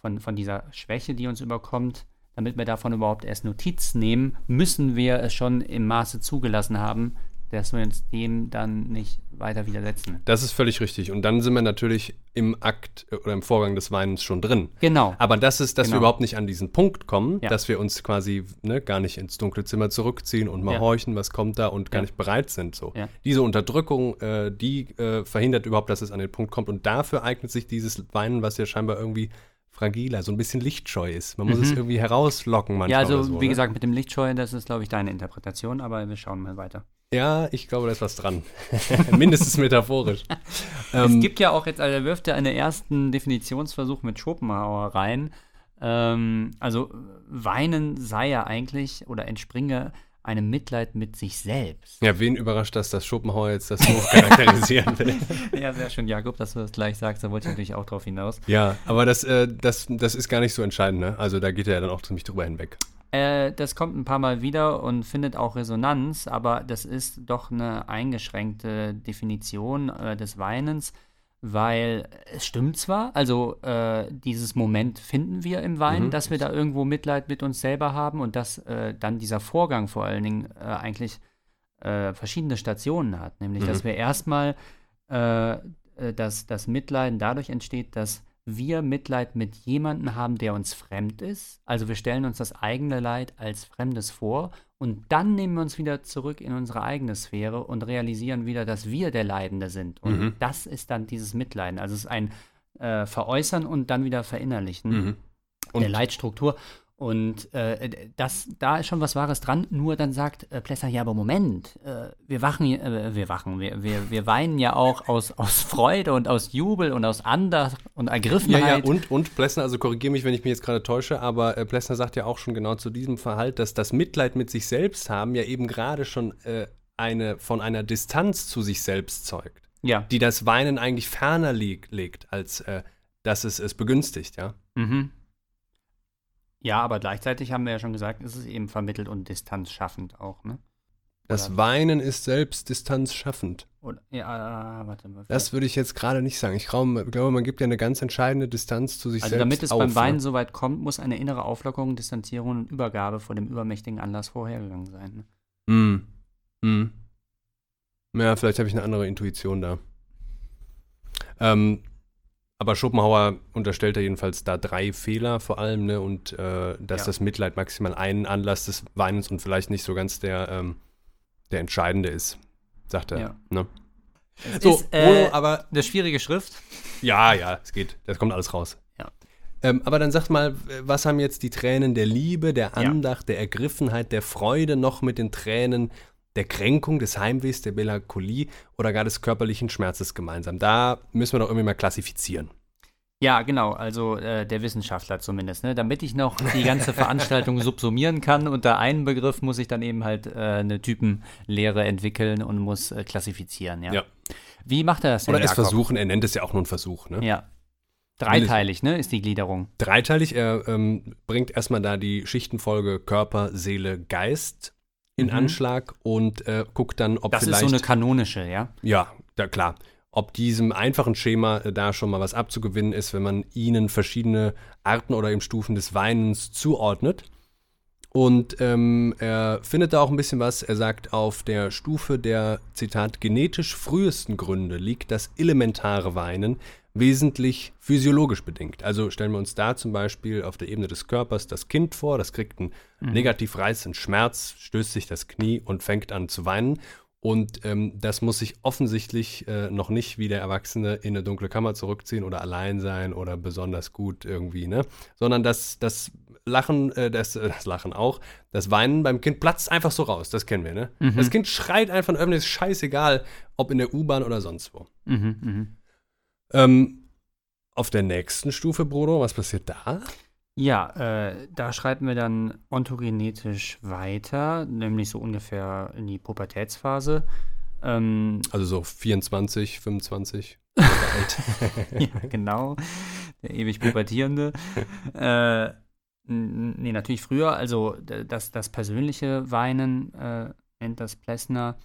von, von dieser Schwäche, die uns überkommt, damit wir davon überhaupt erst Notiz nehmen, müssen wir es schon im Maße zugelassen haben, dass wir uns dem dann nicht weiter widersetzen. Das ist völlig richtig. Und dann sind wir natürlich im Akt äh, oder im Vorgang des Weinens schon drin. Genau. Aber das ist, dass wir Genau. überhaupt nicht an diesen Punkt kommen, Ja. dass wir uns quasi ne, gar nicht ins dunkle Zimmer zurückziehen und mal Ja. horchen, was kommt da und gar Ja. nicht bereit sind. So. Diese Unterdrückung, äh, die äh, verhindert überhaupt, dass es an den Punkt kommt. Und dafür eignet sich dieses Weinen, was ja scheinbar irgendwie fragiler, so ein bisschen lichtscheu ist. Man muss es irgendwie herauslocken manchmal. Ja, also so, wie ne? gesagt, mit dem Lichtscheu, das ist, glaube ich, deine Interpretation, aber wir schauen mal weiter. Ja, ich glaube, da ist was dran. Mindestens metaphorisch. es Ähm, gibt ja auch jetzt, also er wirft ja einen ersten Definitionsversuch mit Schopenhauer rein, Ähm, also weinen sei ja eigentlich oder entspringe einem Mitleid mit sich selbst. Ja, wen überrascht das, dass Schopenhauer jetzt das so charakterisieren will? ja, sehr schön, Jakob, dass du das gleich sagst, da wollte ich natürlich auch drauf hinaus. Ja, aber das, äh, das, das ist gar nicht so entscheidend, ne? Also da geht er ja dann auch ziemlich drüber hinweg. Äh, das kommt ein paar Mal wieder und findet auch Resonanz, aber das ist doch eine eingeschränkte Definition äh, des Weinens weil es stimmt zwar, also äh, dieses Moment finden wir im Wein, mhm. dass wir da irgendwo Mitleid mit uns selber haben und dass äh, dann dieser Vorgang vor allen Dingen äh, eigentlich äh, verschiedene Stationen hat, nämlich mhm. dass wir erstmal äh, äh, dass das Mitleiden dadurch entsteht, dass wir Mitleid mit jemandem haben, der uns fremd ist. Also wir stellen uns das eigene Leid als Fremdes vor und dann nehmen wir uns wieder zurück in unsere eigene Sphäre und realisieren wieder, dass wir der Leidende sind. Und mhm. das ist dann dieses Mitleiden. Also es ist ein äh, Veräußern und dann wieder Verinnerlichen mhm. der Leitstruktur. Und äh, das, da ist schon was Wahres dran. Nur dann sagt äh, Plesser, ja, aber Moment, äh, wir wachen, äh, wir wachen, wir, wir, wir weinen ja auch aus, aus Freude und aus Jubel und aus Andacht und Ergriffenheit. Ja, ja, und, und Plessner, also korrigiere mich, wenn ich mich jetzt gerade täusche, aber äh, Plessner sagt ja auch schon genau zu diesem Verhalt, dass das Mitleid mit sich selbst haben ja eben gerade schon äh, eine von einer Distanz zu sich selbst zeugt. Ja. Die das Weinen eigentlich ferner legt, als äh, dass es es begünstigt, ja. Mhm. Ja, aber gleichzeitig haben wir ja schon gesagt, ist es eben vermittelt und distanzschaffend auch, ne? Das Weinen ist selbst distanzschaffend. Oder, ja, warte mal. Das würde ich jetzt gerade nicht sagen. Ich glaube, man gibt ja eine ganz entscheidende Distanz zu sich also selbst. Also damit es auf, beim Weinen ne? so weit kommt, muss eine innere Auflockerung, Distanzierung und Übergabe vor dem übermächtigen Anlass vorhergegangen sein. Ne? Mm. Mm. Ja, vielleicht habe ich eine andere Intuition da. Ähm, aber Schopenhauer unterstellt ja jedenfalls da drei Fehler vor allem, ne? Und äh, dass ja. das Mitleid maximal ein Anlass des Weinens und vielleicht nicht so ganz der, ähm, der entscheidende ist, sagt er. Ja. Ne? so, ist, äh, aber eine schwierige Schrift. Ja, ja, es geht. Das kommt alles raus. Ja. Ähm, aber dann sag mal, was haben jetzt die Tränen der Liebe, der Andacht, ja. der Ergriffenheit, der Freude noch mit den Tränen der Kränkung, des Heimwehs, der Melancholie oder gar des körperlichen Schmerzes gemeinsam. Da müssen wir doch irgendwie mal klassifizieren. Ja, genau, also äh, der Wissenschaftler zumindest. Ne? Damit ich noch die ganze Veranstaltung subsumieren kann, unter einen Begriff muss ich dann eben halt äh, eine Typenlehre entwickeln und muss äh, klassifizieren. Ja? ja? Wie macht er das denn? Oder es versuchen, er nennt es ja auch nur einen Versuch. Ne? Ja. Dreiteilig, ne, ist die Gliederung. Dreiteilig, er ähm, bringt erstmal da die Schichtenfolge Körper, Seele, Geist in mhm. Anschlag und äh, guckt dann, ob das vielleicht. Das ist so eine kanonische, ja? Ja, da, klar. Ob diesem einfachen Schema äh, da schon mal was abzugewinnen ist, wenn man ihnen verschiedene Arten oder eben Stufen des Weinens zuordnet. Und ähm, er findet da auch ein bisschen was. Er sagt, auf der Stufe der, Zitat, genetisch frühesten Gründe liegt das elementare Weinen, wesentlich physiologisch bedingt. Also stellen wir uns da zum Beispiel auf der Ebene des Körpers das Kind vor, das kriegt einen mhm. negativ reißenden Schmerz, stößt sich das Knie und fängt an zu weinen. Und ähm, das muss sich offensichtlich äh, noch nicht wie der Erwachsene in eine dunkle Kammer zurückziehen oder allein sein oder besonders gut irgendwie, ne? Sondern das, das Lachen, äh, das, äh, das Lachen auch, das Weinen beim Kind platzt einfach so raus, das kennen wir, ne? Mhm. Das Kind schreit einfach und ist scheißegal, ob in der U-Bahn oder sonst wo. Mhm, mh. Ähm, auf der nächsten Stufe, Bruno, was passiert da? Ja, äh, da schreiten wir dann ontogenetisch weiter, nämlich so ungefähr in die Pubertätsphase. Ähm, also so 24, 25 ja, genau. Der ewig Pubertierende. äh, nee, natürlich früher. Also das, das persönliche Weinen äh, nennt das Plessner.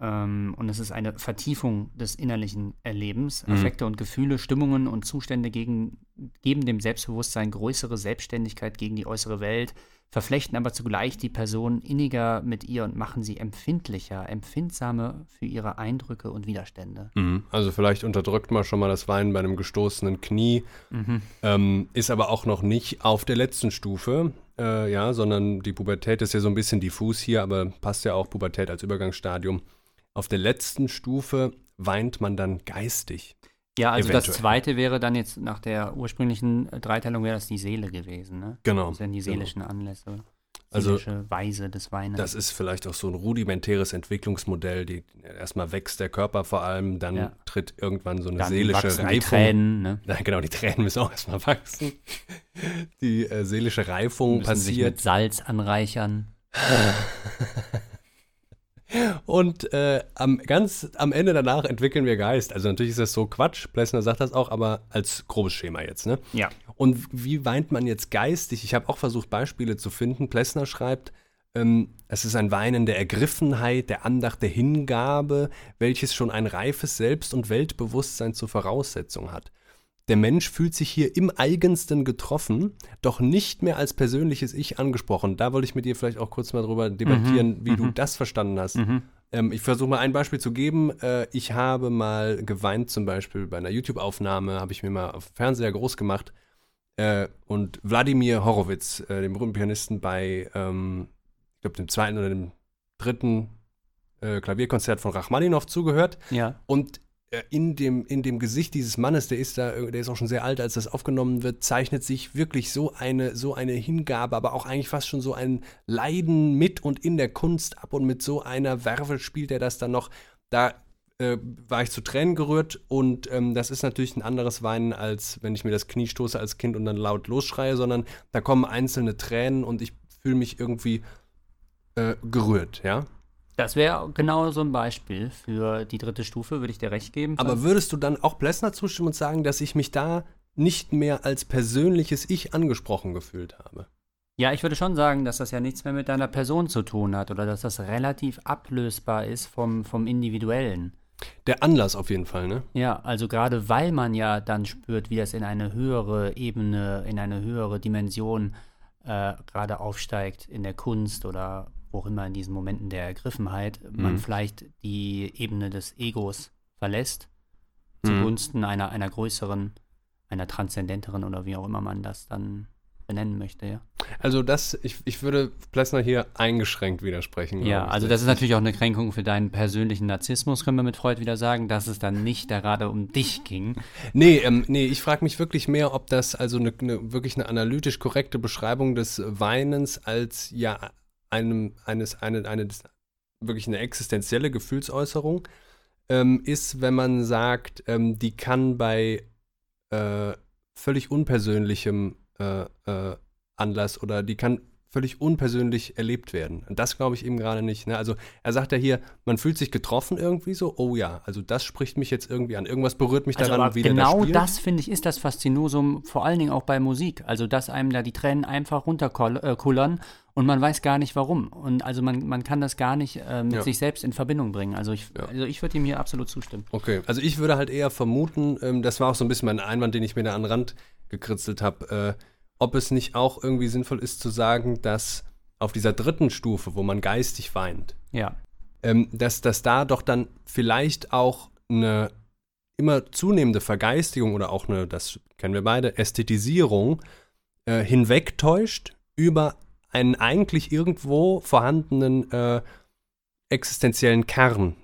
Ähm, und es ist eine Vertiefung des innerlichen Erlebens. Mhm. Affekte und Gefühle, Stimmungen und Zustände gegen, geben dem Selbstbewusstsein größere Selbstständigkeit gegen die äußere Welt, verflechten aber zugleich die Person inniger mit ihr und machen sie empfindlicher, empfindsamer für ihre Eindrücke und Widerstände. Mhm. Also vielleicht unterdrückt man schon mal das Weinen bei einem gestoßenen Knie, mhm. ähm, ist aber auch noch nicht auf der letzten Stufe. Äh, ja, sondern die Pubertät ist ja so ein bisschen diffus hier, aber passt ja auch Pubertät als Übergangsstadium. Auf der letzten Stufe weint man dann geistig. Ja, also Eventuell. das zweite wäre dann jetzt nach der ursprünglichen Dreiteilung wäre das die Seele gewesen, ne? Genau. Das wären die genau. seelischen genau. Anlässe. Also Weise des Weines. Das ist vielleicht auch so ein rudimentäres Entwicklungsmodell. Die, erstmal wächst der Körper vor allem, dann ja. tritt irgendwann so eine dann seelische Reifung. Die Tränen, ne? Nein, genau, die Tränen müssen auch erstmal wachsen. Die äh, seelische Reifung passiert. Sich mit Salz anreichern. Und äh, am, ganz am Ende danach entwickeln wir Geist. Also natürlich ist das so Quatsch, Plessner sagt das auch, aber als grobes Schema jetzt, ne? Ja. Und wie weint man jetzt geistig? Ich habe auch versucht, Beispiele zu finden. Plessner schreibt, ähm, es ist ein Weinen der Ergriffenheit, der Andacht, der Hingabe, welches schon ein reifes Selbst- und Weltbewusstsein zur Voraussetzung hat. Der Mensch fühlt sich hier im eigensten getroffen, doch nicht mehr als persönliches Ich angesprochen. Da wollte ich mit dir vielleicht auch kurz mal drüber debattieren, mhm, wie du mhm. das verstanden hast. Mhm. Ähm, ich versuche mal ein Beispiel zu geben. Äh, ich habe mal geweint, zum Beispiel bei einer YouTube-Aufnahme, habe ich mir mal auf Fernseher groß gemacht. Äh, und Wladimir Horowitz, äh, dem berühmten Pianisten, bei, ähm, ich glaube, dem zweiten oder dem dritten äh, Klavierkonzert von Rachmaninow zugehört. Ja. Und in dem, in dem Gesicht dieses Mannes, der ist da, der ist auch schon sehr alt, als das aufgenommen wird, zeichnet sich wirklich so eine, so eine Hingabe, aber auch eigentlich fast schon so ein Leiden mit und in der Kunst ab und mit so einer Werfe spielt er das dann noch. Da äh, war ich zu Tränen gerührt und ähm, das ist natürlich ein anderes Weinen, als wenn ich mir das Knie stoße als Kind und dann laut losschreie, sondern da kommen einzelne Tränen und ich fühle mich irgendwie äh, gerührt, ja. Das wäre genau so ein Beispiel für die dritte Stufe, würde ich dir recht geben. Aber würdest du dann auch Plessner zustimmen und sagen, dass ich mich da nicht mehr als persönliches Ich angesprochen gefühlt habe? Ja, ich würde schon sagen, dass das ja nichts mehr mit deiner Person zu tun hat oder dass das relativ ablösbar ist vom, vom Individuellen. Der Anlass auf jeden Fall, ne? Ja, also gerade weil man ja dann spürt, wie das in eine höhere Ebene, in eine höhere Dimension äh, gerade aufsteigt in der Kunst oder auch immer in diesen Momenten der Ergriffenheit, mhm. man vielleicht die Ebene des Egos verlässt, mhm. zugunsten einer, einer größeren, einer transzendenteren oder wie auch immer man das dann benennen möchte, ja. Also das, ich, ich würde Plessner hier eingeschränkt widersprechen. Ja, also das ist natürlich auch eine Kränkung für deinen persönlichen Narzissmus, können wir mit Freud wieder sagen, dass es dann nicht gerade um dich ging. Nee, ähm, nee, ich frage mich wirklich mehr, ob das also eine, eine, wirklich eine analytisch korrekte Beschreibung des Weinens als ja einem, eines, eine, eine, wirklich eine existenzielle Gefühlsäußerung ähm, ist, wenn man sagt, ähm, die kann bei äh, völlig unpersönlichem äh, äh, Anlass oder die kann völlig unpersönlich erlebt werden. Und das glaube ich eben gerade nicht. Ne? Also er sagt ja hier, man fühlt sich getroffen irgendwie so, oh ja, also das spricht mich jetzt irgendwie an. Irgendwas berührt mich also daran, wie Genau das, das finde ich, ist das Faszinosum, vor allen Dingen auch bei Musik. Also dass einem da die Tränen einfach runterkullern und man weiß gar nicht warum. Und also man, man kann das gar nicht äh, mit ja. sich selbst in Verbindung bringen. Also ich, ja. also ich würde ihm hier absolut zustimmen. Okay, also ich würde halt eher vermuten, ähm, das war auch so ein bisschen mein Einwand, den ich mir da an den Rand gekritzelt habe, äh, ob es nicht auch irgendwie sinnvoll ist zu sagen, dass auf dieser dritten Stufe, wo man geistig weint, ja. ähm, dass, dass da doch dann vielleicht auch eine immer zunehmende Vergeistigung oder auch eine, das kennen wir beide, Ästhetisierung äh, hinwegtäuscht über einen eigentlich irgendwo vorhandenen äh, existenziellen Kern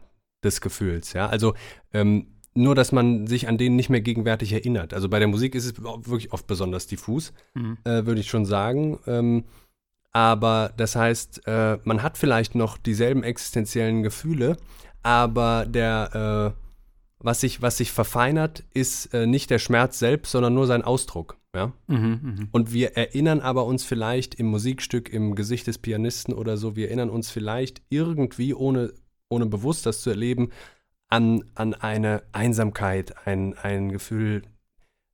des Gefühls. Ja? Also ähm, nur, dass man sich an denen nicht mehr gegenwärtig erinnert. Also bei der Musik ist es wirklich oft besonders diffus, mhm. äh, würde ich schon sagen. Ähm, aber das heißt, äh, man hat vielleicht noch dieselben existenziellen Gefühle, aber der, äh, was, sich, was sich verfeinert, ist äh, nicht der Schmerz selbst, sondern nur sein Ausdruck. Ja? Mhm, mh. Und wir erinnern aber uns vielleicht im Musikstück, im Gesicht des Pianisten oder so, wir erinnern uns vielleicht irgendwie, ohne, ohne bewusst das zu erleben, an, an eine Einsamkeit, ein, ein Gefühl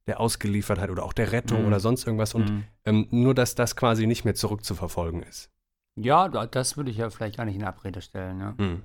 der Ausgeliefertheit oder auch der Rettung mhm. oder sonst irgendwas. Und mhm. ähm, nur, dass das quasi nicht mehr zurückzuverfolgen ist. Ja, das würde ich ja vielleicht gar nicht in Abrede stellen. Ne? Mhm.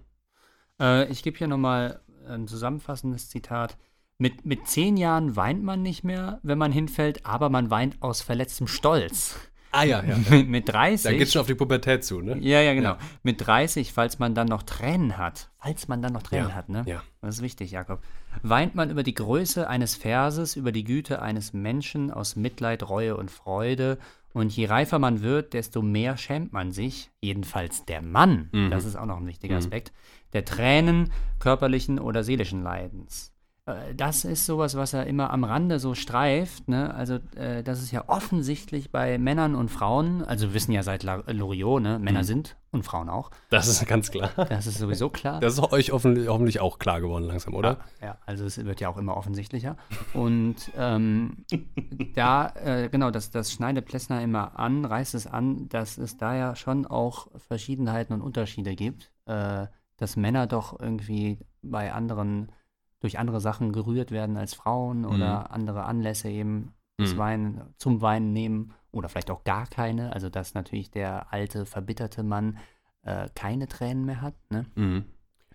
Äh, ich gebe hier nochmal ein zusammenfassendes Zitat. Mit, mit zehn Jahren weint man nicht mehr, wenn man hinfällt, aber man weint aus verletztem Stolz. Ah ja, ja. mit, mit 30. Da geht schon auf die Pubertät zu, ne? Ja, ja, genau. Ja. Mit 30, falls man dann noch Tränen hat, falls man dann noch Tränen ja, hat, ne? Ja. Das ist wichtig, Jakob. Weint man über die Größe eines Verses, über die Güte eines Menschen aus Mitleid, Reue und Freude. Und je reifer man wird, desto mehr schämt man sich, jedenfalls der Mann, mhm. das ist auch noch ein wichtiger mhm. Aspekt, der Tränen, körperlichen oder seelischen Leidens. äh, das ist sowas, was er immer am Rande so streift. Ne? Also, äh, das ist ja offensichtlich bei Männern und Frauen, also wir wissen ja seit Loriot, ne? Männer Mhm. sind und Frauen auch. Das ist ganz klar. Das ist sowieso klar. Das ist euch hoffentlich, hoffentlich auch klar geworden langsam, oder? Ja, ja, also es wird ja auch immer offensichtlicher. Und ähm, da, äh, genau, das, das schneidet Plessner immer an, reißt es an, dass es da ja schon auch Verschiedenheiten und Unterschiede gibt. Äh, dass Männer doch irgendwie bei anderen, durch andere Sachen gerührt werden als Frauen oder andere Anlässe eben das Mhm. Weinen, zum Weinen nehmen oder vielleicht auch gar keine. Also dass natürlich der alte, verbitterte Mann äh, keine Tränen mehr hat. Ne? Mhm.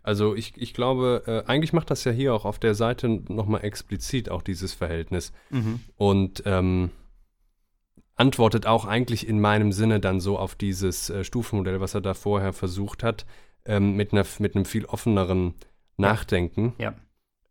Also ich, ich glaube, äh, eigentlich macht das ja hier auch auf der Seite nochmal explizit auch dieses Verhältnis und ähm, antwortet auch eigentlich in meinem Sinne dann so auf dieses äh, Stufenmodell, was er da vorher versucht hat, ähm, mit, einer, mit einem viel offeneren Nachdenken. Ja.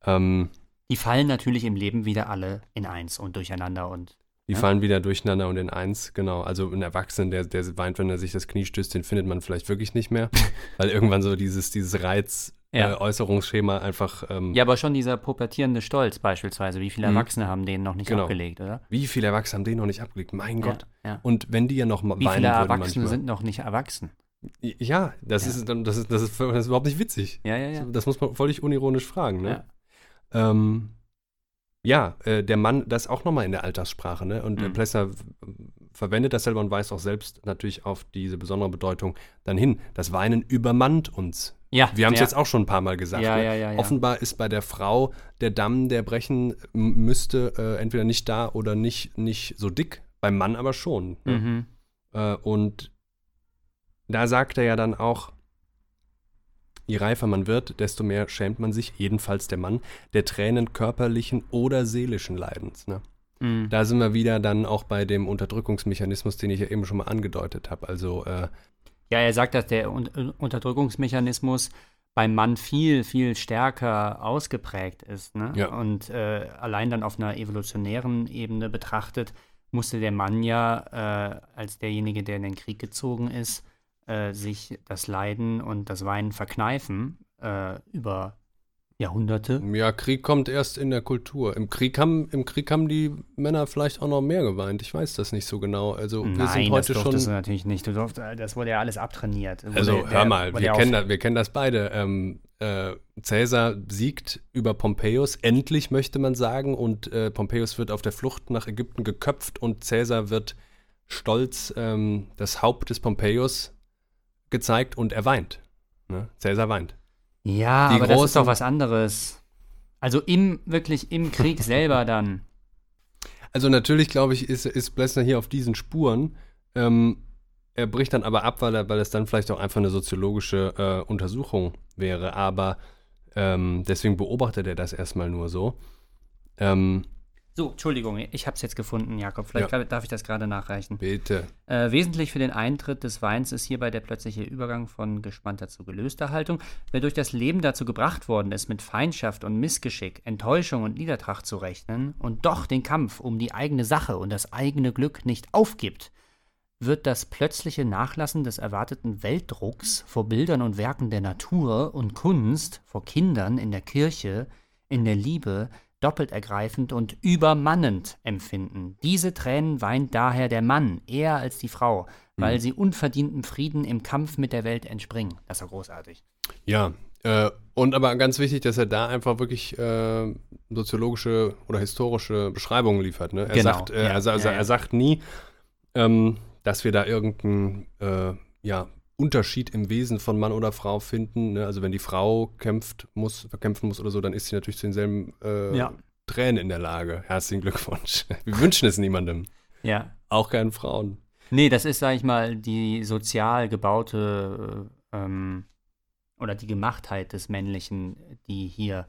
Ähm, Die fallen natürlich im Leben wieder alle in eins und durcheinander und die Ja. fallen wieder durcheinander und in eins, genau. Also ein Erwachsener, der, der weint, wenn er sich das Knie stößt, den findet man vielleicht wirklich nicht mehr, weil irgendwann so dieses, dieses Reiz, Ja. äh, Äußerungsschema einfach ähm, Ja, aber schon dieser pubertierende Stolz beispielsweise. Wie viele Mhm. Erwachsene haben den noch nicht Genau. abgelegt, oder? Wie viele Erwachsene haben den noch nicht abgelegt? Mein Gott. Ja. Und wenn die ja noch mal Wie weinen viele Erwachsene sind noch nicht erwachsen? Ja, das, Ja. Ist, das, ist, das, ist, das ist überhaupt nicht witzig. Ja, ja, ja. Das muss man völlig unironisch fragen. Ne? Ja, ähm, ja äh, der Mann, das auch nochmal in der Alltagssprache. Ne? Und äh, Mhm. Plessner w- verwendet das selber und weist auch selbst natürlich auf diese besondere Bedeutung dann hin. Das Weinen übermannt uns. Ja, Wir haben es ja. jetzt auch schon ein paar Mal gesagt. Ja, ne? ja, ja, ja. Offenbar ist bei der Frau der Damm, der brechen müsste, äh, entweder nicht da oder nicht, nicht so dick. Beim Mann aber schon. Ne? Mhm. Äh, und da sagt er ja dann auch, je reifer man wird, desto mehr schämt man sich, jedenfalls der Mann, der Tränen körperlichen oder seelischen Leidens. Ne? Mhm. Da sind wir wieder dann auch bei dem Unterdrückungsmechanismus, den ich ja eben schon mal angedeutet habe. Also äh, Ja, er sagt, dass der Un Unterdrückungsmechanismus beim Mann viel, viel stärker ausgeprägt ist. Ne? Ja. Und äh, allein dann auf einer evolutionären Ebene betrachtet, musste der Mann ja äh, als derjenige, der in den Krieg gezogen ist, äh, sich das Leiden und das Weinen verkneifen äh, über Jahrhunderte. ja, Krieg kommt erst in der Kultur. Im Krieg haben, im Krieg haben die Männer vielleicht auch noch mehr geweint. Ich weiß das nicht so genau. Also wir Nein, sind das heute durftest du schon. natürlich nicht. Du durft, das wurde ja alles abtrainiert. Wurde, Also hör mal, wir kennen, das, wir kennen das beide. Ähm, äh, Caesar siegt über Pompeius, endlich möchte man sagen, und äh, Pompeius wird auf der Flucht nach Ägypten geköpft und Caesar wird stolz ähm, das Haupt des Pompeius gezeigt und er weint. Ne? Caesar weint. Ja, Die aber das ist doch was anderes. Also im, wirklich im Krieg selber dann. Also natürlich, glaube ich, ist, ist Blessner hier auf diesen Spuren. Ähm, er bricht dann aber ab, weil, er, weil es dann vielleicht auch einfach eine soziologische äh, Untersuchung wäre. Aber ähm, deswegen beobachtet er das erstmal nur so. Ähm, So, Entschuldigung, ich habe es jetzt gefunden, Jakob. Vielleicht darf ich das gerade nachreichen. bitte. Äh, wesentlich für den Eintritt des Weins ist hierbei der plötzliche Übergang von gespannter zu gelöster Haltung. Wer durch das Leben dazu gebracht worden ist, mit Feindschaft und Missgeschick, Enttäuschung und Niedertracht zu rechnen und doch den Kampf um die eigene Sache und das eigene Glück nicht aufgibt, wird das plötzliche Nachlassen des erwarteten Weltdrucks vor Bildern und Werken der Natur und Kunst, vor Kindern in der Kirche, in der Liebe, doppelt ergreifend und übermannend empfinden. Diese Tränen weint daher der Mann eher als die Frau, weil sie unverdientem Frieden im Kampf mit der Welt entspringen. Das ist ja großartig. Ja, äh, und aber ganz wichtig, dass er da einfach wirklich äh, soziologische oder historische Beschreibungen liefert. Ne? Er, Genau, sagt, äh, ja, er, sa- ja, ja. er sagt nie, ähm, dass wir da irgendeinen äh, ja, Unterschied im Wesen von Mann oder Frau finden. Ne? Also wenn die Frau kämpft, muss, kämpfen muss oder so, dann ist sie natürlich zu denselben äh, Ja. Tränen in der Lage. Herzlichen Glückwunsch. Wir wünschen es niemandem. Ja. Auch keinen Frauen. Nee, das ist, sag ich mal, die sozial gebaute äh, ähm, oder die Gemachtheit des Männlichen, die hier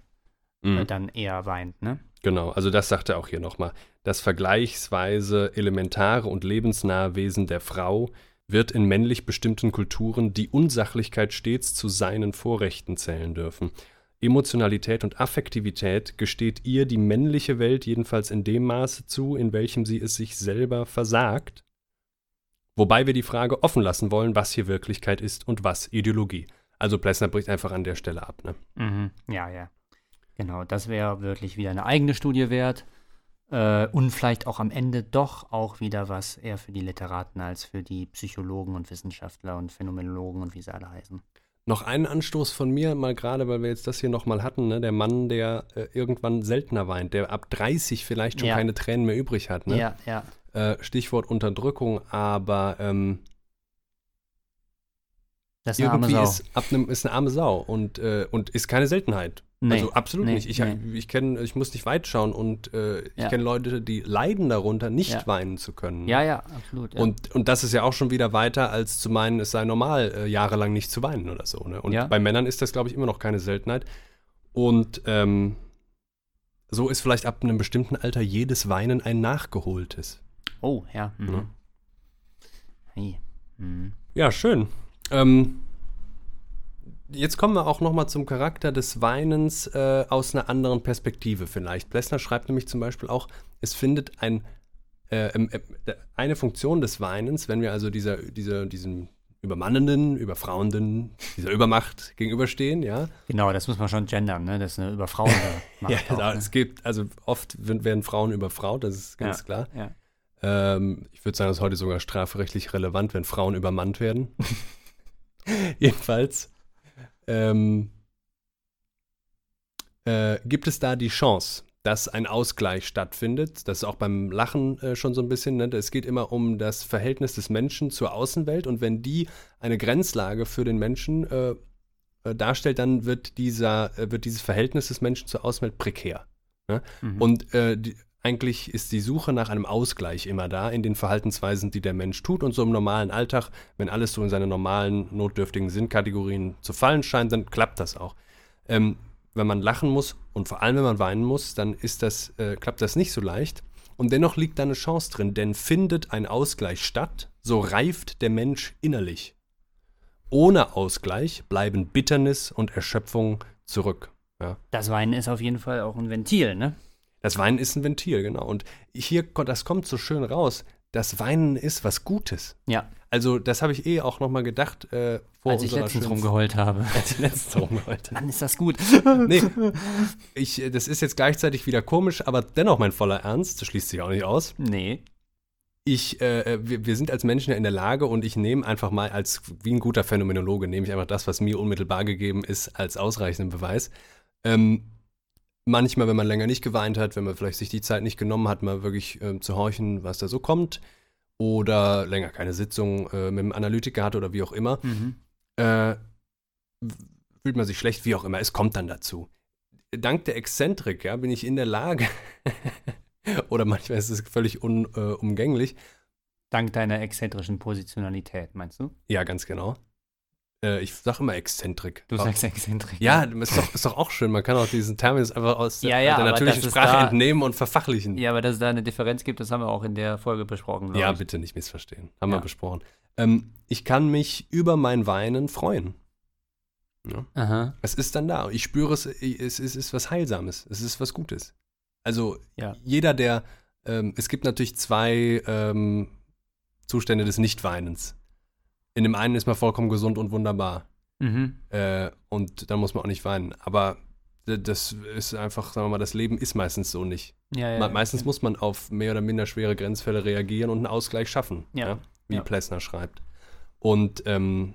Mhm. äh, dann eher weint, ne? Genau, also das sagt er auch hier nochmal. Das vergleichsweise elementare und lebensnahe Wesen der Frau wird in männlich bestimmten Kulturen die Unsachlichkeit stets zu seinen Vorrechten zählen dürfen. Emotionalität und Affektivität gesteht ihr die männliche Welt jedenfalls in dem Maße zu, in welchem sie es sich selber versagt. Wobei wir die Frage offen lassen wollen, was hier Wirklichkeit ist und was Ideologie. Also Plessner bricht einfach an der Stelle ab. Ne? Mhm. Ja, ja. Genau, das wäre wirklich wieder eine eigene Studie wert. Äh, und vielleicht auch am Ende doch auch wieder was eher für die Literaten als für die Psychologen und Wissenschaftler und Phänomenologen und wie sie alle heißen. Noch einen Anstoß von mir, mal gerade, weil wir jetzt das hier nochmal hatten, ne? der Mann, der äh, irgendwann seltener weint, der ab 30 vielleicht schon Ja. keine Tränen mehr übrig hat. Ne? Ja, ja. Äh, Stichwort Unterdrückung, aber ähm, Das ist eine arme irgendwie Sau. ist, ab einem, ist eine arme Sau und, äh, und ist keine Seltenheit. Nee, also absolut nee, nicht. Ich, nee. ich kenne, ich muss nicht weit schauen und äh, ich Ja. kenne Leute, die leiden darunter, nicht Ja. weinen zu können. Ja, ja, absolut. Ja. Und, und das ist ja auch schon wieder weiter, als zu meinen, es sei normal, äh, jahrelang nicht zu weinen oder so. Ne? Und bei Männern ist das, glaube ich, immer noch keine Seltenheit. Und ähm, so ist vielleicht ab einem bestimmten Alter jedes Weinen ein nachgeholtes. oh, ja. Mhm. Ja. Hey. Mhm. Ja, schön. Ähm, jetzt kommen wir auch noch mal zum Charakter des Weinens äh, aus einer anderen Perspektive vielleicht. Blessner schreibt nämlich zum Beispiel auch, es findet ein, äh, äh, eine Funktion des Weinens, wenn wir also dieser, dieser, diesem übermannenden, überfrauenden, dieser Übermacht gegenüberstehen, ja. Genau, das muss man schon gendern, ne? Das ist eine über Frauen Macht ja auch, also, ne? es gibt, also oft werden werden Frauen überfraut, das ist ganz Ja. klar. Ja. Ähm, ich würde sagen, das ist heute sogar strafrechtlich relevant, wenn Frauen übermannt werden. Jedenfalls ähm, äh, gibt es da die Chance, dass ein Ausgleich stattfindet. Das ist auch beim Lachen äh, schon so ein bisschen. Ne? Es geht immer um das Verhältnis des Menschen zur Außenwelt und wenn die eine Grenzlage für den Menschen äh, äh, darstellt, dann wird, dieser, äh, wird dieses Verhältnis des Menschen zur Außenwelt prekär. Ne? Mhm. Und äh, die, eigentlich ist die Suche nach einem Ausgleich immer da in den Verhaltensweisen, die der Mensch tut. Und so im normalen Alltag, wenn alles so in seine normalen, notdürftigen Sinnkategorien zu fallen scheint, dann klappt das auch. Ähm, wenn man lachen muss und vor allem wenn man weinen muss, dann ist das, äh, klappt das nicht so leicht. Und dennoch liegt da eine Chance drin, denn findet ein Ausgleich statt, so reift der Mensch innerlich. Ohne Ausgleich bleiben Bitternis und Erschöpfung zurück. Ja. Das Weinen ist auf jeden Fall auch ein Ventil, ne? Das Weinen ist ein Ventil, genau. Und hier, das kommt so schön raus. Das Weinen ist was Gutes. Ja, Also, das habe ich eh auch nochmal gedacht äh, vor als ich letztens rumgeheult habe. Als ich letztens rumgeheult habe. Mann, ist das gut. Nee, ich, äh, das ist jetzt gleichzeitig wieder komisch, aber dennoch mein voller Ernst. Das schließt sich auch nicht aus. Nee. Ich, äh, wir, wir sind als Menschen ja in der Lage und ich nehme einfach mal als, wie ein guter Phänomenologe, nehme ich einfach das, was mir unmittelbar gegeben ist, als ausreichenden Beweis. Ähm, manchmal, wenn man länger nicht geweint hat, wenn man vielleicht sich die Zeit nicht genommen hat, mal wirklich ähm, zu horchen, was da so kommt, oder länger keine Sitzung äh, mit dem Analytiker hat oder wie auch immer, Mhm. äh, fühlt man sich schlecht, wie auch immer. Es kommt dann dazu. Dank der Exzentrik ja, bin ich in der Lage, oder manchmal ist es völlig unumgänglich, äh, Dank deiner exzentrischen Positionalität, meinst du? Ja, ganz genau. Äh, ich sag immer Exzentrik. Du sagst Exzentrik. Ja, ist doch, ist doch auch schön. Man kann auch diesen Terminus einfach aus der, Ja, ja, der natürlichen Sprache da- entnehmen und verfachlichen. Ja, aber dass es da eine Differenz gibt, das haben wir auch in der Folge besprochen. Ja, ich. bitte nicht missverstehen. Haben wir besprochen. Ähm, ich kann mich über mein Weinen freuen. Ja. Aha. Es ist dann da. Ich spüre es, es ist, es ist was Heilsames. Es ist was Gutes. Also jeder, der, ähm, es gibt natürlich zwei ähm, Zustände des Nichtweinens. In dem einen ist man vollkommen gesund und wunderbar. Mhm. Äh, und dann muss man auch nicht weinen. Aber das ist einfach, sagen wir mal, das Leben ist meistens so nicht. Ja, ja. Me- meistens muss man auf mehr oder minder schwere Grenzfälle reagieren und einen Ausgleich schaffen. Ja. Wie Ja. Plessner schreibt. Und ähm,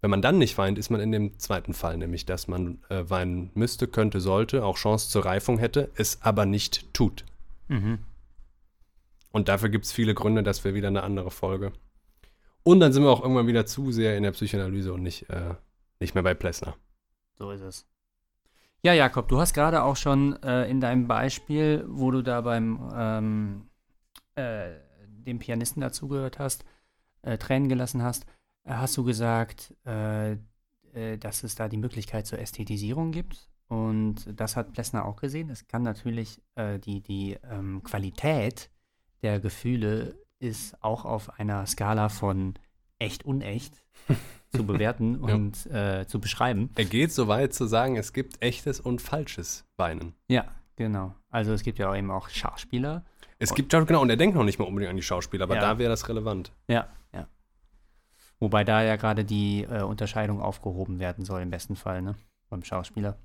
wenn man dann nicht weint, ist man in dem zweiten Fall, nämlich dass man äh, weinen müsste, könnte, sollte, auch Chance zur Reifung hätte, es aber nicht tut. Mhm. Und dafür gibt es viele Gründe, das wäre wieder eine andere Folge. Und dann sind wir auch irgendwann wieder zu sehr in der Psychoanalyse und nicht, äh, nicht mehr bei Plessner. So ist es. Ja, Jakob, du hast gerade auch schon äh, in deinem Beispiel, wo du da beim ähm, äh, dem Pianisten dazugehört hast, äh, Tränen gelassen hast, äh, hast du gesagt, äh, äh, dass es da die Möglichkeit zur Ästhetisierung gibt. Und das hat Plessner auch gesehen. Es kann natürlich äh, die, die ähm, Qualität der Gefühle ist auch auf einer Skala von echt unecht zu bewerten Ja. und äh, zu beschreiben. Er geht so weit zu sagen, es gibt echtes und falsches Weinen. Ja, genau. Also es gibt ja auch eben auch Schauspieler. Es gibt, genau, und er denkt noch nicht mal unbedingt an die Schauspieler, aber Ja. da wäre das relevant. Ja, ja. Wobei da ja gerade die äh, Unterscheidung aufgehoben werden soll, im besten Fall, ne? Beim Schauspieler.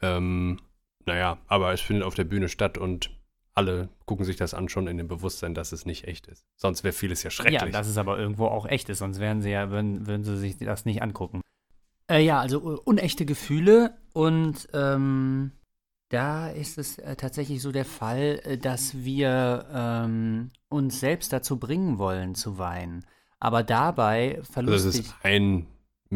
Ähm, naja, aber es findet auf der Bühne statt und alle gucken sich das an, schon in dem Bewusstsein, dass es nicht echt ist. Sonst wäre vieles ja schrecklich. Ja, dass es aber irgendwo auch echt ist, sonst wären sie ja, würden, würden sie sich das nicht angucken. Äh, ja, also uh, unechte Gefühle und ähm, da ist es äh, tatsächlich so der Fall, äh, dass wir ähm, uns selbst dazu bringen wollen zu weinen. Aber dabei verlustig. Also das ist ein,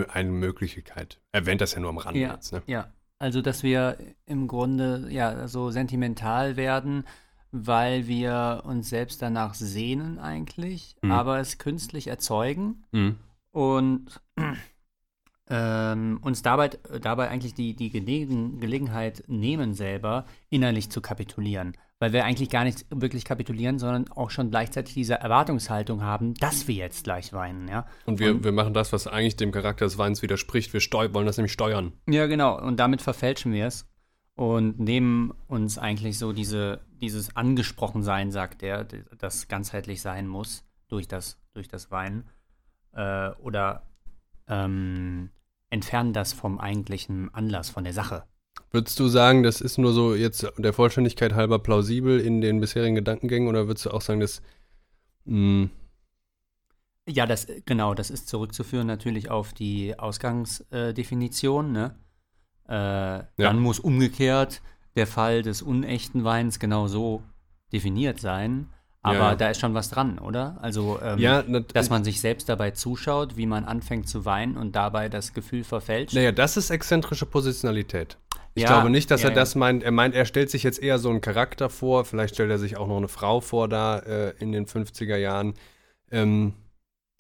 eine Möglichkeit. Erwähnt das ja nur am Rand ja, jetzt, ne? Ja, also dass wir im Grunde ja so sentimental werden, weil wir uns selbst danach sehnen eigentlich, Mhm. aber es künstlich erzeugen Mhm. und ähm, uns dabei, dabei eigentlich die, die Gelegen, Gelegenheit nehmen, selber innerlich zu kapitulieren. Weil wir eigentlich gar nicht wirklich kapitulieren, sondern auch schon gleichzeitig diese Erwartungshaltung haben, dass wir jetzt gleich weinen, ja. Und wir, wir machen das, was eigentlich dem Charakter des Weins widerspricht. Wir wollen das nämlich steuern. Ja, genau. Und damit verfälschen wir es und nehmen uns eigentlich so diese, dieses Angesprochensein, sagt er, das ganzheitlich sein muss durch das, durch das Weinen. Äh, oder ähm, entfernen das vom eigentlichen Anlass, von der Sache. Würdest du sagen, das ist nur so jetzt der Vollständigkeit halber plausibel in den bisherigen Gedankengängen oder würdest du auch sagen, dass mh, Ja, das, genau, das ist zurückzuführen natürlich auf die Ausgangsdefinition, ne? Äh, Dann muss umgekehrt der Fall des unechten Weins genau so definiert sein. Aber Ja, ja. da ist schon was dran, oder? Also, ähm, ja, dass man sich selbst dabei zuschaut, wie man anfängt zu weinen und dabei das Gefühl verfälscht. Naja, das ist exzentrische Positionalität. Ich Ja, glaube nicht, dass ja, er ja. das meint. Er meint, er stellt sich jetzt eher so einen Charakter vor. Vielleicht stellt er sich auch noch eine Frau vor da äh, in den 50er Jahren, ähm,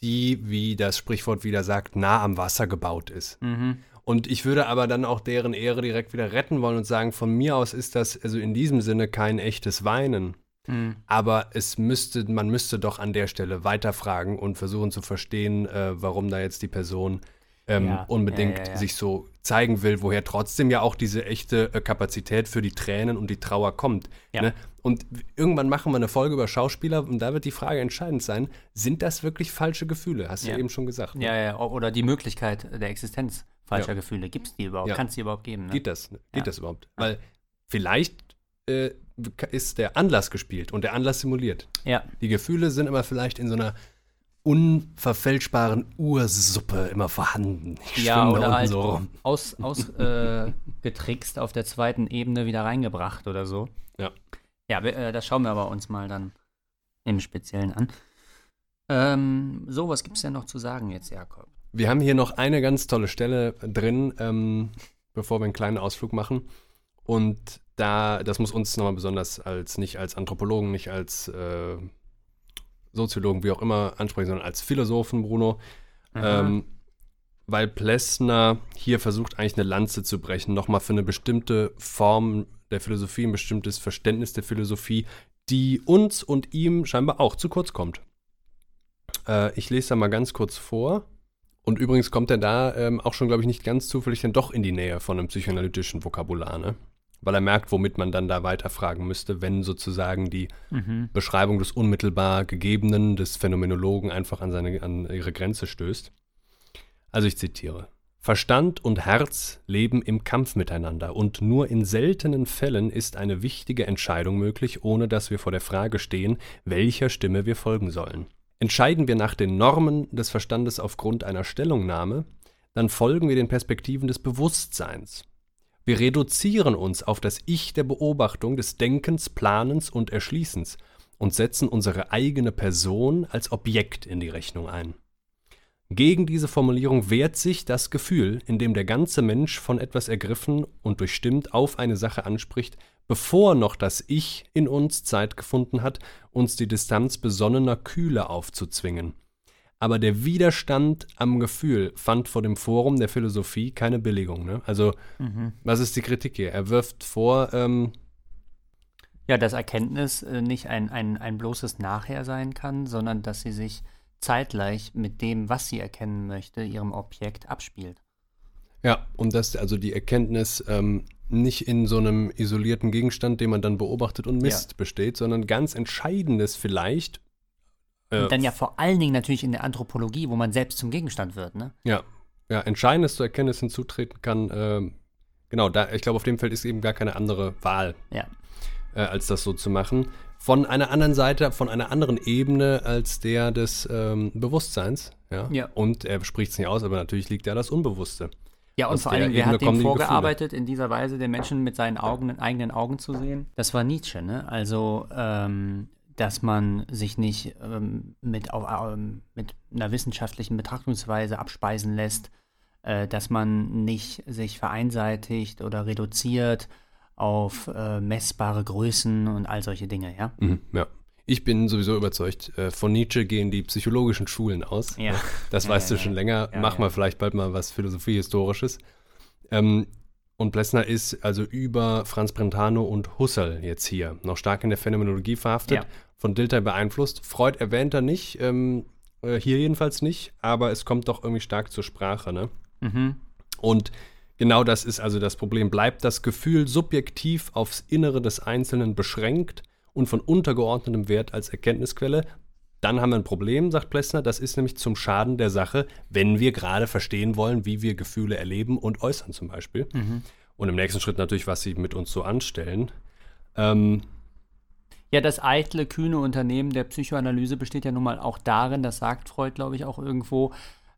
die, wie das Sprichwort wieder sagt, nah am Wasser gebaut ist. Mhm. Und ich würde aber dann auch deren Ehre direkt wieder retten wollen und sagen, von mir aus ist das also in diesem Sinne kein echtes Weinen. Mhm. Aber es müsste, man müsste doch an der Stelle weiterfragen und versuchen zu verstehen, äh, warum da jetzt die Person ähm, Ja, unbedingt ja, ja, sich so zeigen will, woher trotzdem ja auch diese echte äh, Kapazität für die Tränen und die Trauer kommt. Ne? Und irgendwann machen wir eine Folge über Schauspieler und da wird die Frage entscheidend sein, sind das wirklich falsche Gefühle? Hast du Ja. eben schon gesagt. ne? Ja, ja, oder die Möglichkeit der Existenz falscher. Gefühle. Gibt es die überhaupt? Kann es die überhaupt geben? Ne? Geht das? Geht Ja. das überhaupt? Weil vielleicht äh, ist der Anlass gespielt und der Anlass simuliert. Ja, Die Gefühle sind immer vielleicht in so einer unverfälschbaren Ursuppe immer vorhanden. Die ja oder halt so rum. aus, aus äh, getrickst auf der zweiten Ebene wieder reingebracht oder so. Ja. Ja, äh, das schauen wir aber uns mal dann im Speziellen an. Ähm, so, was gibt es denn noch zu sagen jetzt, Jakob? Wir haben hier noch eine ganz tolle Stelle drin, ähm, bevor wir einen kleinen Ausflug machen. Und da, das muss uns nochmal besonders als, nicht als Anthropologen, nicht als äh, Soziologen, wie auch immer ansprechen, sondern als Philosophen, Bruno. Ähm, weil Plessner hier versucht, eigentlich eine Lanze zu brechen, nochmal für eine bestimmte Form der Philosophie, ein bestimmtes Verständnis der Philosophie, die uns und ihm scheinbar auch zu kurz kommt. Äh, ich lese da mal ganz kurz vor. Und übrigens kommt er da ähm, auch schon, glaube ich, nicht ganz zufällig dann doch in die Nähe von einem psychoanalytischen Vokabular, ne? Weil er merkt, womit man dann da weiterfragen müsste, wenn sozusagen die Mhm. Beschreibung des unmittelbar Gegebenen, des Phänomenologen einfach an, seine, an ihre Grenze stößt. Also ich zitiere. Verstand und Herz leben im Kampf miteinander und nur in seltenen Fällen ist eine wichtige Entscheidung möglich, ohne dass wir vor der Frage stehen, welcher Stimme wir folgen sollen. Entscheiden wir nach den Normen des Verstandes aufgrund einer Stellungnahme, dann folgen wir den Perspektiven des Bewusstseins. Wir reduzieren uns auf das Ich der Beobachtung, des Denkens, Planens und Erschließens und setzen unsere eigene Person als Objekt in die Rechnung ein. Gegen diese Formulierung wehrt sich das Gefühl, in dem der ganze Mensch von etwas ergriffen und durchstimmt auf eine Sache anspricht, bevor noch das Ich in uns Zeit gefunden hat, uns die Distanz besonnener Kühle aufzuzwingen. Aber der Widerstand am Gefühl fand vor dem Forum der Philosophie keine Billigung. Ne? Also, Mhm. was ist die Kritik hier? Er wirft vor, ähm, Ja, dass Erkenntnis äh, nicht ein, ein, ein bloßes Nachher sein kann, sondern dass sie sich zeitgleich mit dem, was sie erkennen möchte, ihrem Objekt abspielt. Ja, und dass also die Erkenntnis ähm, nicht in so einem isolierten Gegenstand, den man dann beobachtet und misst, besteht, sondern ganz Entscheidendes vielleicht. Äh, Und dann ja vor allen Dingen natürlich in der Anthropologie, wo man selbst zum Gegenstand wird, ne? ja, ja, Entscheidendes zur Erkenntnis hinzutreten kann, ähm, genau, da, ich glaube, auf dem Feld ist eben gar keine andere Wahl, Ja. äh, als das so zu machen. Von einer anderen Seite, von einer anderen Ebene als der des ähm, Bewusstseins. Ja? Ja. Und er spricht es nicht aus, aber natürlich liegt da das Unbewusste. Ja, und Aus vor Dingen, wer hat dem vorgearbeitet, in dieser Weise den Menschen mit seinen Augen, eigenen Augen zu sehen? Das war Nietzsche, ne? Also, ähm, dass man sich nicht ähm, mit, auf, ähm, mit einer wissenschaftlichen Betrachtungsweise abspeisen lässt, äh, dass man nicht sich vereinseitigt oder reduziert auf äh, messbare Größen und all solche Dinge, ja? Mhm, ja. Ich bin sowieso überzeugt, äh, von Nietzsche gehen die psychologischen Schulen aus. Ja. Das Ja, weißt ja, du schon länger. Mach mal vielleicht bald mal was Philosophie-Historisches. Ähm, und Plessner ist also über Franz Brentano und Husserl jetzt hier noch stark in der Phänomenologie verhaftet, Ja. Von Dilthey beeinflusst. Freud erwähnt er nicht, ähm, äh, hier jedenfalls nicht, aber es kommt doch irgendwie stark zur Sprache. Ne? Mhm. Und genau das ist also das Problem. Bleibt das Gefühl subjektiv aufs Innere des Einzelnen beschränkt und von untergeordnetem Wert als Erkenntnisquelle, dann haben wir ein Problem, sagt Plessner. Das ist nämlich zum Schaden der Sache, wenn wir gerade verstehen wollen, wie wir Gefühle erleben und äußern zum Beispiel. Und im nächsten Schritt natürlich, was sie mit uns so anstellen. Ähm, Ja, das eitle, kühne Unternehmen der Psychoanalyse besteht ja nun mal auch darin, das sagt Freud, glaube ich, auch irgendwo,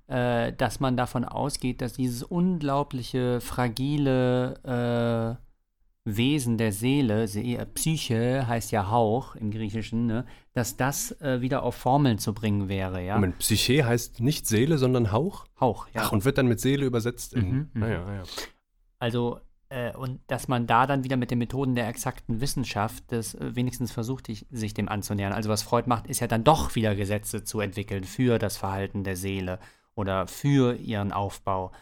äh, dass man davon ausgeht, dass dieses unglaubliche, fragile äh, Wesen der Seele, Se äh, Psyche heißt ja Hauch im Griechischen, ne, dass das äh, wieder auf Formeln zu bringen wäre, ja. Moment, Psyche heißt nicht Seele, sondern Hauch? Hauch, ja. Ach, und wird dann mit Seele übersetzt. In, Mhm, mhm. Naja, ja. Also, äh, und dass man da dann wieder mit den Methoden der exakten Wissenschaft das äh, wenigstens versucht, ich, sich dem anzunähern. Also, was Freud macht, ist ja dann doch wieder Gesetze zu entwickeln für das Verhalten der Seele oder für ihren Aufbau.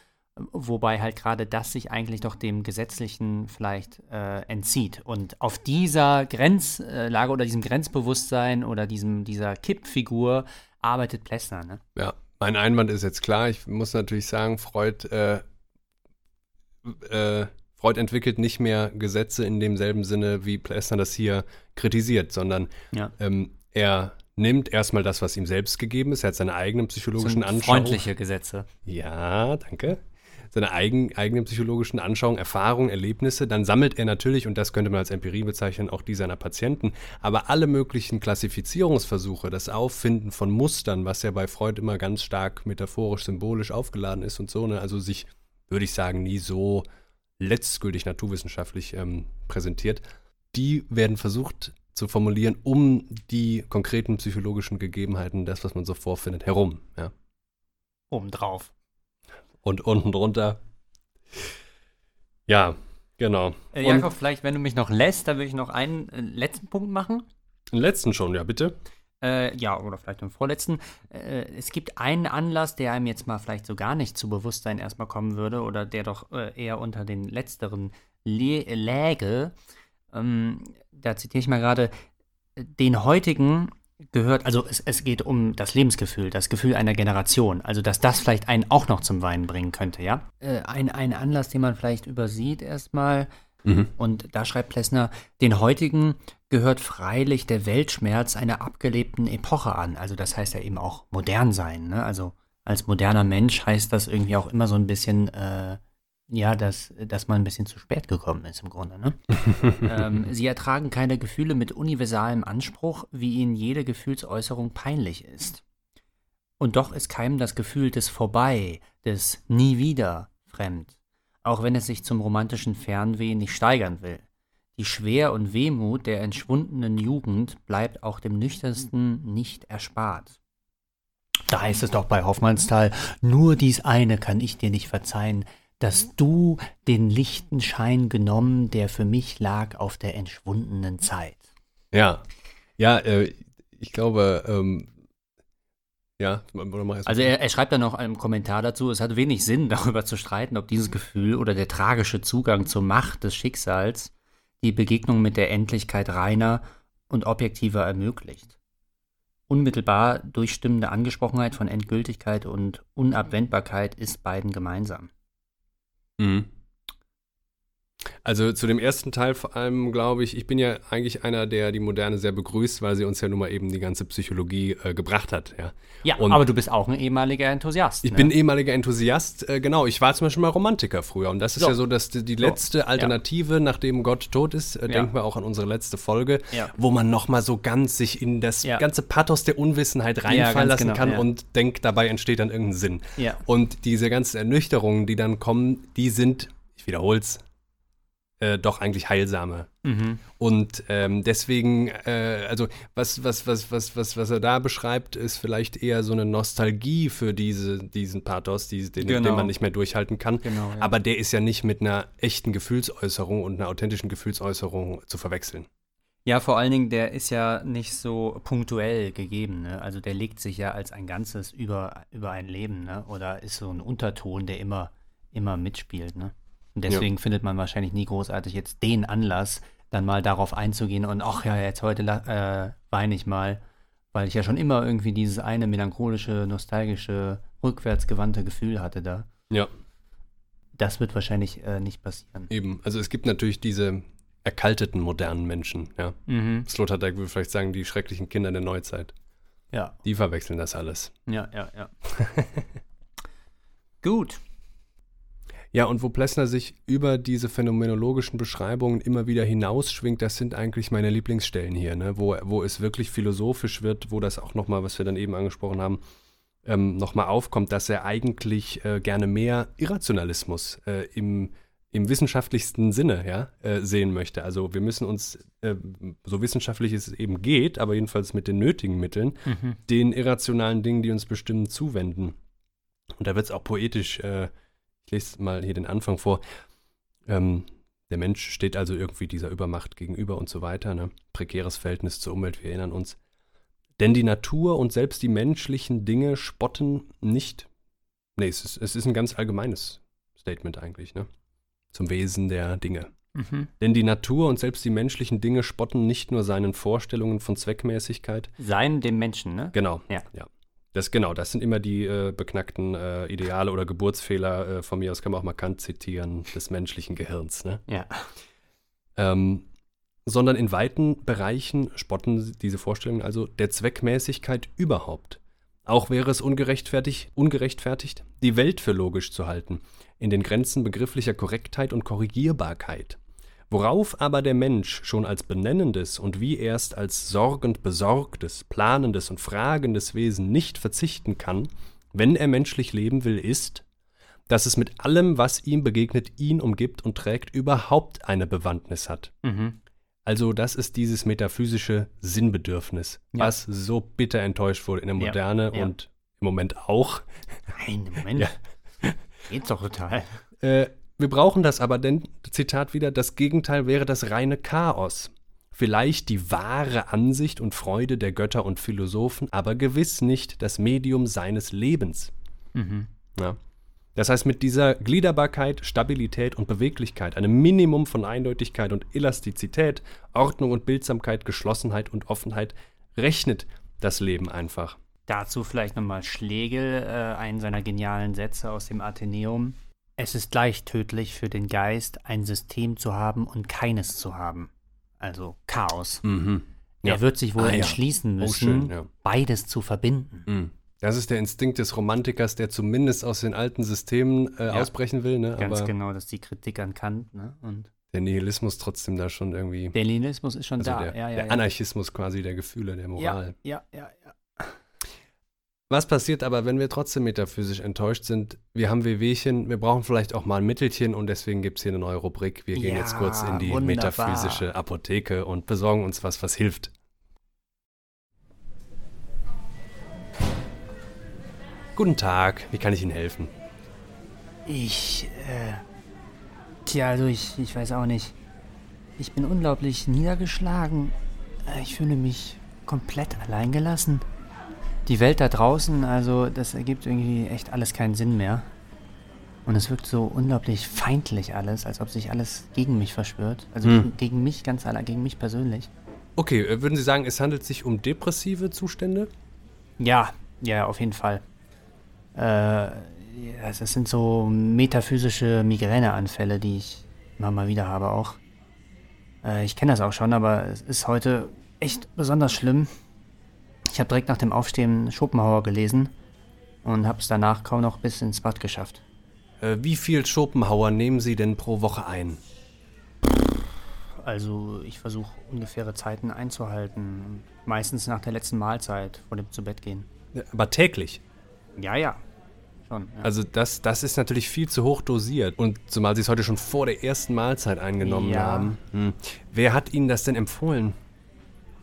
Wobei halt gerade das sich eigentlich doch dem Gesetzlichen vielleicht äh, entzieht. Und auf dieser Grenzlage oder diesem Grenzbewusstsein oder diesem, dieser Kippfigur arbeitet Plessner. Ne? Ja, mein Einwand ist jetzt klar. Ich muss natürlich sagen, Freud, äh, äh, Freud entwickelt nicht mehr Gesetze in demselben Sinne, wie Plessner das hier kritisiert, sondern Ja. ähm, er nimmt erstmal das, was ihm selbst gegeben ist. Er hat seine eigenen psychologischen Anschauungen. freundliche Gesetze. Ja, danke. Seine eigen, eigenen psychologischen Anschauungen, Erfahrungen, Erlebnisse. Dann sammelt er natürlich, und das könnte man als Empirie bezeichnen, auch die seiner Patienten. Aber alle möglichen Klassifizierungsversuche, das Auffinden von Mustern, was ja bei Freud immer ganz stark metaphorisch, symbolisch aufgeladen ist und so, ne? also sich, würde ich sagen, nie so letztgültig naturwissenschaftlich ähm, präsentiert, die werden versucht zu formulieren, um die konkreten psychologischen Gegebenheiten, das, was man so vorfindet, herum. Ja Obendrauf. und unten drunter. Ja, genau. Äh, und Jakob, vielleicht, wenn du mich noch lässt, dann würde ich noch einen äh, letzten Punkt machen. den letzten schon, ja, bitte. Äh, ja, oder vielleicht den vorletzten. Äh, es gibt einen Anlass, der einem jetzt mal vielleicht so gar nicht zu Bewusstsein erstmal kommen würde oder der doch äh, eher unter den letzteren lä läge. Ähm, da zitiere ich mal gerade, den heutigen gehört, also es, es geht um das Lebensgefühl, das Gefühl einer Generation, also dass das vielleicht einen auch noch zum Weinen bringen könnte, ja? Äh, ein, ein Anlass, den man vielleicht übersieht erstmal, und da schreibt Plessner, den heutigen gehört freilich der Weltschmerz einer abgelebten Epoche an. Also das heißt ja eben auch modern sein. Ne? Also als moderner Mensch heißt das irgendwie auch immer so ein bisschen, äh, ja, dass, dass man ein bisschen zu spät gekommen ist im Grunde. Ne? ähm, sie ertragen keine Gefühle mit universalem Anspruch, wie ihnen jede Gefühlsäußerung peinlich ist. Und doch ist keinem das Gefühl des Vorbei, des Nie wieder fremd auch wenn es sich zum romantischen Fernweh nicht steigern will. Die Schwer und Wehmut der entschwundenen Jugend bleibt auch dem Nüchternsten nicht erspart. Da heißt es doch bei Hoffmannsthal, nur dies eine kann ich dir nicht verzeihen, dass du den lichten Schein genommen, der für mich lag auf der entschwundenen Zeit. Ja. Ja, äh, ich glaube, ähm, ja, Also er, er schreibt dann noch einen Kommentar dazu, es hat wenig Sinn, darüber zu streiten, ob dieses Gefühl oder der tragische Zugang zur Macht des Schicksals die Begegnung mit der Endlichkeit reiner und objektiver ermöglicht. Unmittelbar durchstimmende Angesprochenheit von Endgültigkeit und Unabwendbarkeit ist beiden gemeinsam. Mhm. Also zu dem ersten Teil vor allem glaube ich, ich bin ja eigentlich einer, der die Moderne sehr begrüßt, weil sie uns ja nun mal eben die ganze Psychologie äh, gebracht hat. Ja, Ja, Und aber du bist auch ein ehemaliger Enthusiast. ich ne? bin ehemaliger Enthusiast, äh, genau. Ich war zum Beispiel mal Romantiker früher. Und das ist So. ja so, dass die, die letzte Alternative, nachdem Gott tot ist, äh, denken wir auch an unsere letzte Folge, Ja. wo man nochmal so ganz sich in das Ja. ganze Pathos der Unwissenheit Ja, reinfallen lassen genau, kann ja. und denkt, dabei entsteht dann irgendein Sinn. Ja. Und diese ganzen Ernüchterungen, die dann kommen, die sind, ich wiederhol's, äh, doch eigentlich heilsame. Mhm. Und ähm, deswegen, äh, also was, was, was, was, was, was er da beschreibt, ist vielleicht eher so eine Nostalgie für diese, diesen Pathos, die, den, Genau. den man nicht mehr durchhalten kann. Genau, ja. Aber der ist ja nicht mit einer echten Gefühlsäußerung und einer authentischen Gefühlsäußerung zu verwechseln. Ja, vor allen Dingen, der ist ja nicht so punktuell gegeben. Ne? Also der legt sich ja als ein Ganzes über, über ein Leben. Ne? Oder ist so ein Unterton, der immer, immer mitspielt. Ne? Und deswegen findet man wahrscheinlich nie großartig jetzt den Anlass, dann mal darauf einzugehen und ach ja, jetzt heute äh, weine ich mal, weil ich ja schon immer irgendwie dieses eine melancholische, nostalgische, rückwärtsgewandte Gefühl hatte da. Ja, Das wird wahrscheinlich äh, nicht passieren. eben. Also es gibt natürlich diese erkalteten modernen Menschen, ja. Mhm. Sloterdijk würde vielleicht sagen, die schrecklichen Kinder der Neuzeit. Ja, Die verwechseln das alles. ja, ja, ja. Gut. Ja, und wo Plessner sich über diese phänomenologischen Beschreibungen immer wieder hinausschwingt, das sind eigentlich meine Lieblingsstellen hier, ne? wo, wo es wirklich philosophisch wird, wo das auch nochmal, was wir dann eben angesprochen haben, ähm, nochmal aufkommt, dass er eigentlich äh, gerne mehr Irrationalismus äh, im, im wissenschaftlichsten Sinne ja, äh, sehen möchte. Also wir müssen uns, äh, so wissenschaftlich es eben geht, aber jedenfalls mit den nötigen Mitteln, Mhm. den irrationalen Dingen, die uns bestimmen, zuwenden. Und da wird es auch poetisch, äh, ich lese mal hier den Anfang vor. Ähm, der Mensch steht also irgendwie dieser Übermacht gegenüber und so weiter. Ne? Prekäres Verhältnis zur Umwelt, wir erinnern uns. Denn die Natur und selbst die menschlichen Dinge spotten nicht. Nee, es ist, es ist ein ganz allgemeines Statement eigentlich, ne? Zum Wesen der Dinge. Mhm. Denn die Natur und selbst die menschlichen Dinge spotten nicht nur seinen Vorstellungen von Zweckmäßigkeit, Sein dem Menschen, ne? Genau. Ja. ja. Das, genau, das sind immer die äh, beknackten äh, Ideale oder Geburtsfehler. Äh, von mir aus kann man auch mal Kant zitieren, des menschlichen Gehirns. Ne? Ja. Ähm, sondern in weiten Bereichen spotten diese Vorstellungen also der Zweckmäßigkeit überhaupt. Auch wäre es ungerechtfertigt, ungerechtfertigt, die Welt für logisch zu halten, in den Grenzen begrifflicher Korrektheit und Korrigierbarkeit. Worauf aber der Mensch schon als benennendes und wie erst als sorgend besorgtes, planendes und fragendes Wesen nicht verzichten kann, wenn er menschlich leben will, ist, dass es mit allem, was ihm begegnet, ihn umgibt und trägt, überhaupt eine Bewandtnis hat. Mhm. Also das ist dieses metaphysische Sinnbedürfnis, Ja. was so bitter enttäuscht wurde in der Ja, Moderne ja. und im Moment auch. Nein, Moment. Ja. Geht's doch total. Äh, wir brauchen das aber, denn, Zitat wieder, das Gegenteil wäre das reine Chaos. Vielleicht die wahre Ansicht und Freude der Götter und Philosophen, aber gewiss nicht das Medium seines Lebens. Mhm. Ja. Das heißt, mit dieser Gliederbarkeit, Stabilität und Beweglichkeit, einem Minimum von Eindeutigkeit und Elastizität, Ordnung und Bildsamkeit, Geschlossenheit und Offenheit, rechnet das Leben einfach. Dazu vielleicht nochmal Schlegel, äh, einen seiner genialen Sätze aus dem Athenäum. Es ist leicht tödlich für den Geist, ein System zu haben und keines zu haben. Also Chaos. Mhm. Er wird sich wohl Ah, ja. entschließen Oh, müssen, schön, ja. beides zu verbinden. Mhm. Das ist der Instinkt des Romantikers, der zumindest aus den alten Systemen äh, Ja. ausbrechen will, ne? Ganz aber genau, das ist die Kritik an Kant. Ne? Und der Nihilismus trotzdem da schon irgendwie, der Leninismus ist schon also da. der, ja, ja, der ja. Anarchismus quasi der Gefühle, der Moral. Ja, ja, ja, ja. Was passiert aber, wenn wir trotzdem metaphysisch enttäuscht sind? Wir haben Wehwehchen, wir brauchen vielleicht auch mal ein Mittelchen und deswegen gibt es hier eine neue Rubrik. Wir gehen Ja, jetzt kurz in die wunderbar. metaphysische Apotheke und besorgen uns was, was hilft. Guten Tag, wie kann ich Ihnen helfen? Ich, äh. Tja, also ich, ich weiß auch nicht. Ich bin unglaublich niedergeschlagen. Äh, Ich fühle mich komplett alleingelassen. Die Welt da draußen, also das ergibt irgendwie echt alles keinen Sinn mehr. Und es wirkt so unglaublich feindlich alles, als ob sich alles gegen mich verschwört. Also Hm. gegen, mich ganz allein, gegen mich persönlich. Okay, äh, würden Sie sagen, es handelt sich um depressive Zustände? Ja, ja, auf jeden Fall. Äh, das sind so metaphysische Migräneanfälle, die ich immer mal wieder habe auch. Äh, ich kenne das auch schon, aber es ist heute echt besonders schlimm. Ich habe direkt nach dem Aufstehen Schopenhauer gelesen und habe es danach kaum noch bis ins Bad geschafft. Äh, wie viel Schopenhauer nehmen Sie denn pro Woche ein? Also ich versuche ungefähre Zeiten einzuhalten. Meistens nach der letzten Mahlzeit vor dem Zubettgehen. Aber täglich. Ja, ja. Schon. Ja. Also das, das ist natürlich viel zu hoch dosiert. Und zumal Sie es heute schon vor der ersten Mahlzeit eingenommen Ja. haben. Hm. Wer hat Ihnen das denn empfohlen?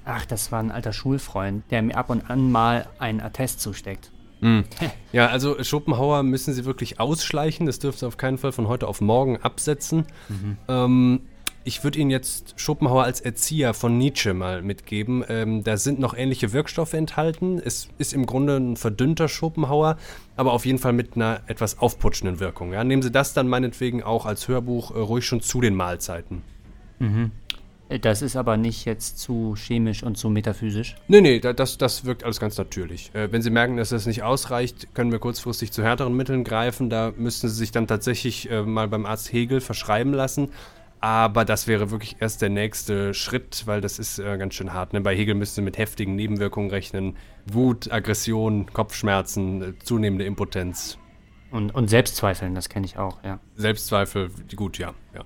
Ach, das war ein alter Schulfreund, der mir ab und an mal einen Attest zusteckt. Ja, also Schopenhauer müssen Sie wirklich ausschleichen. Das dürfen Sie auf keinen Fall von heute auf morgen absetzen. Ähm, ich würde Ihnen jetzt Schopenhauer als Erzieher von Nietzsche mal mitgeben. Ähm, da sind noch ähnliche Wirkstoffe enthalten. Es ist im Grunde ein verdünnter Schopenhauer, aber auf jeden Fall mit einer etwas aufputschenden Wirkung. Ja? Nehmen Sie das dann meinetwegen auch als Hörbuch äh, ruhig schon zu den Mahlzeiten. Äh, Das ist aber nicht jetzt zu chemisch und zu metaphysisch. Nee, nee, da- das, das wirkt alles ganz natürlich. Äh, wenn Sie merken, dass das nicht ausreicht, können wir kurzfristig zu härteren Mitteln greifen. Da müssten Sie sich dann tatsächlich äh, mal beim Arzt Hegel verschreiben lassen. Aber das wäre wirklich erst der nächste Schritt, weil das ist äh, ganz schön hart. Ne? Bei Hegel müssen Sie mit heftigen Nebenwirkungen rechnen. Wut, Aggression, Kopfschmerzen, zunehmende Impotenz, Und, und Selbstzweifeln, das kenne ich auch, ja. Selbstzweifel, gut, ja. Ja,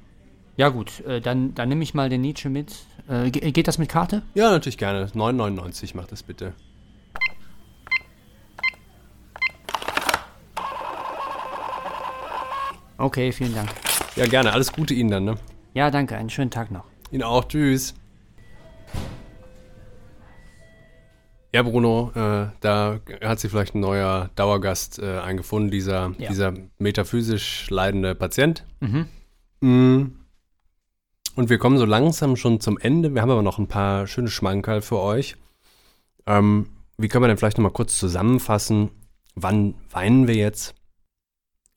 Ja gut, äh, dann, dann nehme ich mal den Nietzsche mit. Äh, ge- geht das mit Karte? ja natürlich gerne. 9,99 macht das bitte. Okay, vielen Dank. Ja, gerne. Alles Gute Ihnen dann, ne? Ja, danke, einen schönen Tag noch. Ihnen auch. Tschüss. Ja, Bruno, äh, da hat sich vielleicht ein neuer Dauergast äh, eingefunden, dieser, Ja. dieser metaphysisch leidende Patient. Mhm. Mm. Und wir kommen so langsam schon zum Ende. Wir haben aber noch ein paar schöne Schmankerl für euch. Ähm, wie können wir denn vielleicht nochmal kurz zusammenfassen? Wann weinen wir jetzt?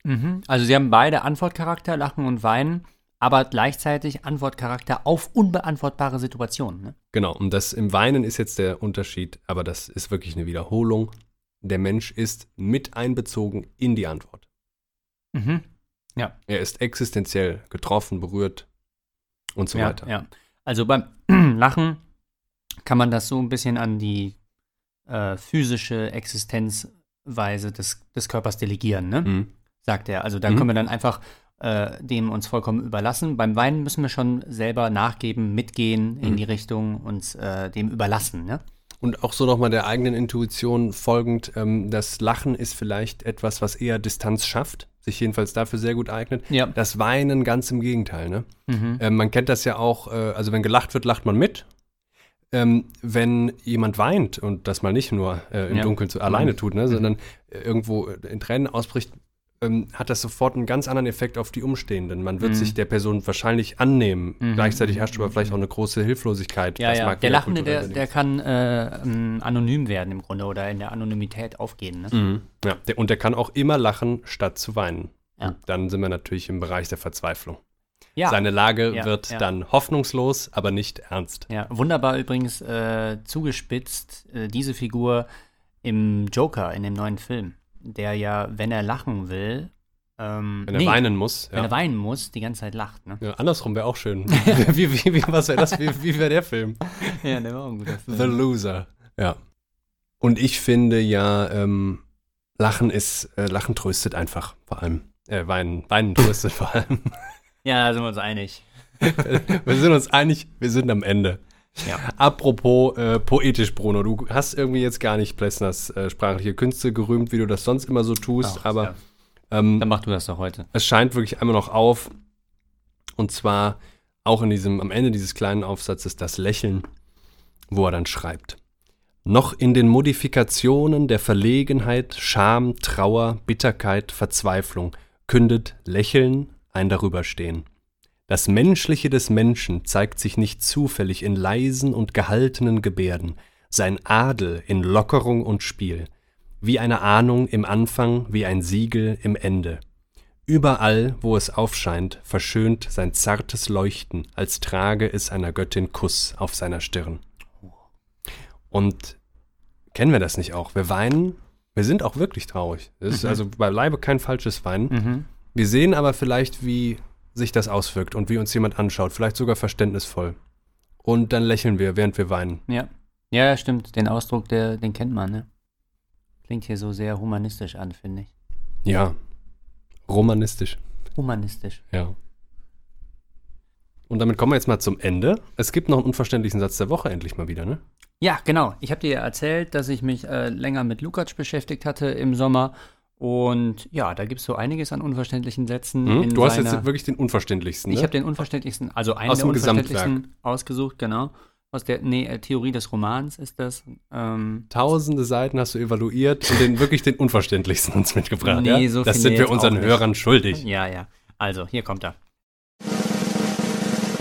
Mhm. Also sie haben beide Antwortcharakter, Lachen und Weinen, aber gleichzeitig Antwortcharakter auf unbeantwortbare Situationen. Ne? Genau, und das im Weinen ist jetzt der Unterschied, aber das ist wirklich eine Wiederholung. Der Mensch ist mit einbezogen in die Antwort. Mhm. Er ist existenziell getroffen, berührt und so ja, weiter. ja. Also beim Lachen kann man das so ein bisschen an die äh, physische Existenzweise des, des Körpers delegieren, ne? Mhm. sagt er. Also da Mhm. können wir dann einfach äh, dem uns vollkommen überlassen. Beim Weinen müssen wir schon selber nachgeben, mitgehen in Mhm. die Richtung, uns äh, dem überlassen. Ne? Und auch so nochmal der eigenen Intuition folgend, ähm, das Lachen ist vielleicht etwas, was eher Distanz schafft, sich jedenfalls dafür sehr gut eignet. Ja. Das Weinen ganz im Gegenteil. Ne? Mhm. Ähm, man kennt das ja auch, äh, also wenn gelacht wird, lacht man mit. Ähm, wenn jemand weint und das mal nicht nur äh, im Ja. Dunkeln zu, alleine tut, ne, sondern äh, irgendwo äh, in Tränen ausbricht, ähm, hat das sofort einen ganz anderen Effekt auf die Umstehenden. Man wird Mhm. sich der Person wahrscheinlich annehmen. Mhm. Gleichzeitig herrscht aber vielleicht auch eine große Hilflosigkeit. Ja, ja. Der Lachende, der, der kann äh, ähm, anonym werden im Grunde oder in der Anonymität aufgehen. Ne? Mhm. Ja, der, und der kann auch immer lachen, statt zu weinen. Ja. Dann sind wir natürlich im Bereich der Verzweiflung. Ja. Seine Lage Ja, wird ja. dann hoffnungslos, aber nicht ernst. Ja, wunderbar übrigens äh, zugespitzt, äh, diese Figur im Joker, in dem neuen Film, der ja, wenn er lachen will, ähm, Wenn er nee, weinen muss. wenn Ja. er weinen muss, die ganze Zeit lacht. Ne? Ja, andersrum wäre auch schön. wie, wie, wie, was das? Wie, wie wäre der Film? Ja, der war auch ein guter The Loser. Ja. Und ich finde ja, ähm, Lachen ist, äh, Lachen tröstet einfach, vor allem. Äh, Weinen, Weinen tröstet vor allem. Ja, da sind wir uns einig. wir sind uns einig, wir sind am Ende. Ja. Apropos äh, poetisch, Bruno, du hast irgendwie jetzt gar nicht Plessners äh, sprachliche Künste gerühmt, wie du das sonst immer so tust, Ach, aber ja. ähm, Dann mach du das doch heute. es scheint wirklich einmal noch auf. Und zwar auch in diesem, am Ende dieses kleinen Aufsatzes das Lächeln, wo er dann schreibt. Noch in den Modifikationen der Verlegenheit, Scham, Trauer, Bitterkeit, Verzweiflung kündet Lächeln ein Darüberstehen. Das Menschliche des Menschen zeigt sich nicht zufällig in leisen und gehaltenen Gebärden, sein Adel in Lockerung und Spiel, wie eine Ahnung im Anfang, wie ein Siegel im Ende. Überall, wo es aufscheint, verschönt sein zartes Leuchten, als trage es einer Göttin Kuss auf seiner Stirn. Und kennen wir das nicht auch? Wir weinen, wir sind auch wirklich traurig. Das ist Mhm. also beileibe kein falsches Weinen. Mhm. Wir sehen aber vielleicht, wie sich das auswirkt und wie uns jemand anschaut, vielleicht sogar verständnisvoll. Und dann lächeln wir, während wir weinen. Ja. Ja, stimmt. Den Ausdruck, der, den kennt man, ne? Klingt hier so sehr humanistisch an, finde ich. Ja. Romanistisch. Humanistisch. Ja. Und damit kommen wir jetzt mal zum Ende. Es gibt noch einen unverständlichen Satz der Woche endlich mal wieder, ne? Ja, genau. Ich habe dir ja erzählt, dass ich mich äh, länger mit Lukacs beschäftigt hatte im Sommer. Und ja, da gibt es so einiges an unverständlichen Sätzen. Hm? Du hast seiner- jetzt wirklich den unverständlichsten. Ne? Ich habe den unverständlichsten, also einen Aus der unverständlichsten ausgesucht, genau. Aus der nee, äh, Theorie des Romans ist das. Ähm, Tausende Seiten hast du evaluiert und den wirklich den unverständlichsten uns mitgebracht. Nee, ja? so das sind wir unseren. Hörern schuldig. ja, ja. Also, hier kommt er.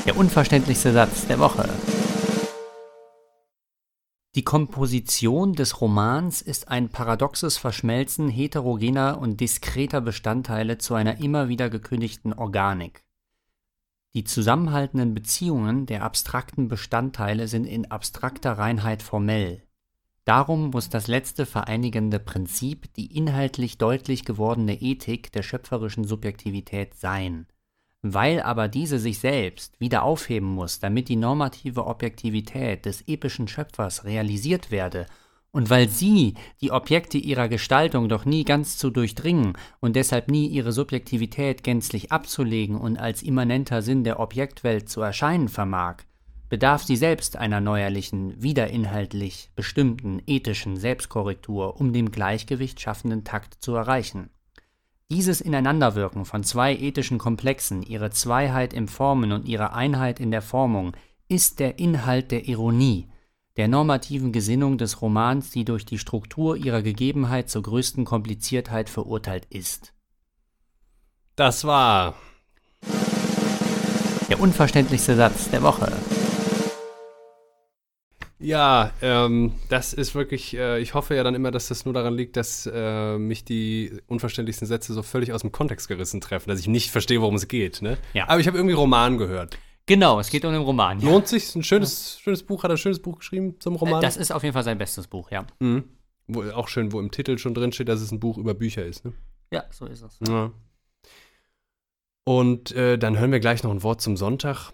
Der unverständlichste Satz der Woche. Die Komposition des Romans ist ein paradoxes Verschmelzen heterogener und diskreter Bestandteile zu einer immer wieder gekündigten Organik. Die zusammenhaltenden Beziehungen der abstrakten Bestandteile sind in abstrakter Reinheit formell. Darum muss das letzte vereinigende Prinzip die inhaltlich deutlich gewordene Ethik der schöpferischen Subjektivität sein. Weil aber diese sich selbst wieder aufheben muss, damit die normative Objektivität des epischen Schöpfers realisiert werde, und weil sie die Objekte ihrer Gestaltung doch nie ganz zu durchdringen und deshalb nie ihre Subjektivität gänzlich abzulegen und als immanenter Sinn der Objektwelt zu erscheinen vermag, bedarf sie selbst einer neuerlichen, wiederinhaltlich bestimmten ethischen Selbstkorrektur, um den Gleichgewicht schaffenden Takt zu erreichen. Dieses Ineinanderwirken von zwei ethischen Komplexen, ihre Zweiheit im Formen und ihre Einheit in der Formung, ist der Inhalt der Ironie, der normativen Gesinnung des Romans, die durch die Struktur ihrer Gegebenheit zur größten Kompliziertheit verurteilt ist. Das war Der unverständlichste Satz der Woche. Ja, ähm, das ist wirklich, äh, ich hoffe ja dann immer, dass das nur daran liegt, dass äh, mich die unverständlichsten Sätze so völlig aus dem Kontext gerissen treffen, dass ich nicht verstehe, worum es geht. Ne? Ja. Aber ich habe irgendwie Roman gehört. Genau, es geht um den Roman. Ja. Lohnt sich? Ein schönes, schönes Buch, hat er ein schönes Buch geschrieben zum Roman? Äh, Das ist auf jeden Fall sein bestes Buch, ja. mhm. wo, auch schön, wo im Titel schon drin steht, dass es ein Buch über Bücher ist. Ne? Ja, so ist es. Ja. Und äh, dann hören wir gleich noch ein Wort zum Sonntag.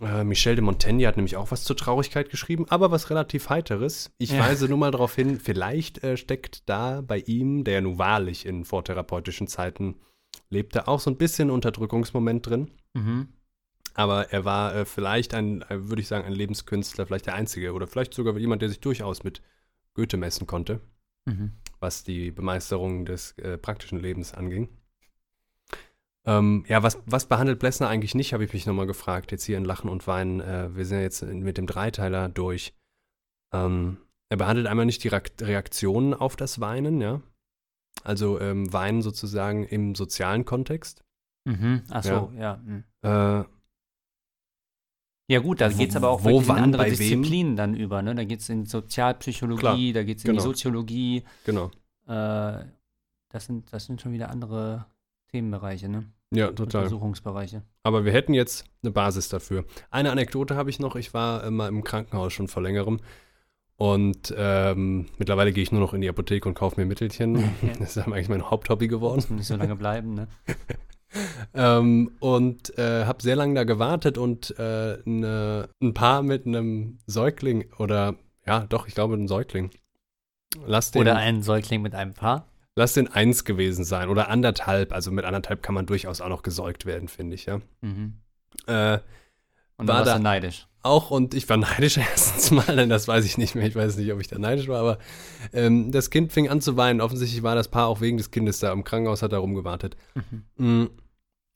Äh, Michel de Montaigne hat nämlich auch was zur Traurigkeit geschrieben, aber was relativ Heiteres. Ich Ja. weise nur mal darauf hin, vielleicht äh, steckt da bei ihm, der ja nun wahrlich in vortherapeutischen Zeiten lebte, auch so ein bisschen Unterdrückungsmoment drin. Mhm. Aber er war äh, vielleicht ein, äh, würde ich sagen, ein Lebenskünstler, vielleicht der einzige oder vielleicht sogar jemand, der sich durchaus mit Goethe messen konnte Mhm. was die Bemeisterung des äh, praktischen Lebens anging. Ähm, ja, was, was behandelt Blessner eigentlich nicht, habe ich mich nochmal gefragt, jetzt hier in Lachen und Weinen. Äh, wir sind ja jetzt in- mit dem Dreiteiler durch. Ähm, er behandelt einmal nicht die Reak- Reaktionen auf das Weinen, ja. Also ähm, Weinen sozusagen im sozialen Kontext. Mhm. Ach so, ja. mhm. Äh, Ja gut, da geht es aber auch wo, wirklich in wann, andere bei wem? Disziplinen dann über. Ne? Da geht es in Sozialpsychologie, Klar, da geht es in genau. die Soziologie. genau. Äh, das, sind, das sind schon wieder andere Themenbereiche, ne? Ja, total. Untersuchungsbereiche. Aber wir hätten jetzt eine Basis dafür. Eine Anekdote habe ich noch. Ich war äh, mal im Krankenhaus schon vor längerem. Und ähm, mittlerweile gehe ich nur noch in die Apotheke und kaufe mir Mittelchen. Ja. Das ist eigentlich mein Haupthobby geworden. Muss nicht so lange bleiben, ne? Ähm, und äh, habe sehr lange da gewartet und äh, ne, ein Paar mit einem Säugling oder ja, doch, ich glaube ein Säugling. Lass den, Oder ein Säugling mit einem Paar. Lass den eins gewesen sein oder anderthalb. Also mit anderthalb kann man durchaus auch noch gesäugt werden, finde ich, ja. Mhm. Äh, Und War dann warst da- du neidisch. auch und ich war neidisch erstens mal, denn das weiß ich nicht mehr. Ich weiß nicht, ob ich da neidisch war, aber ähm, das Kind fing an zu weinen. Offensichtlich war das Paar auch wegen des Kindes da im Krankenhaus, hat da rumgewartet. Mhm. Mm.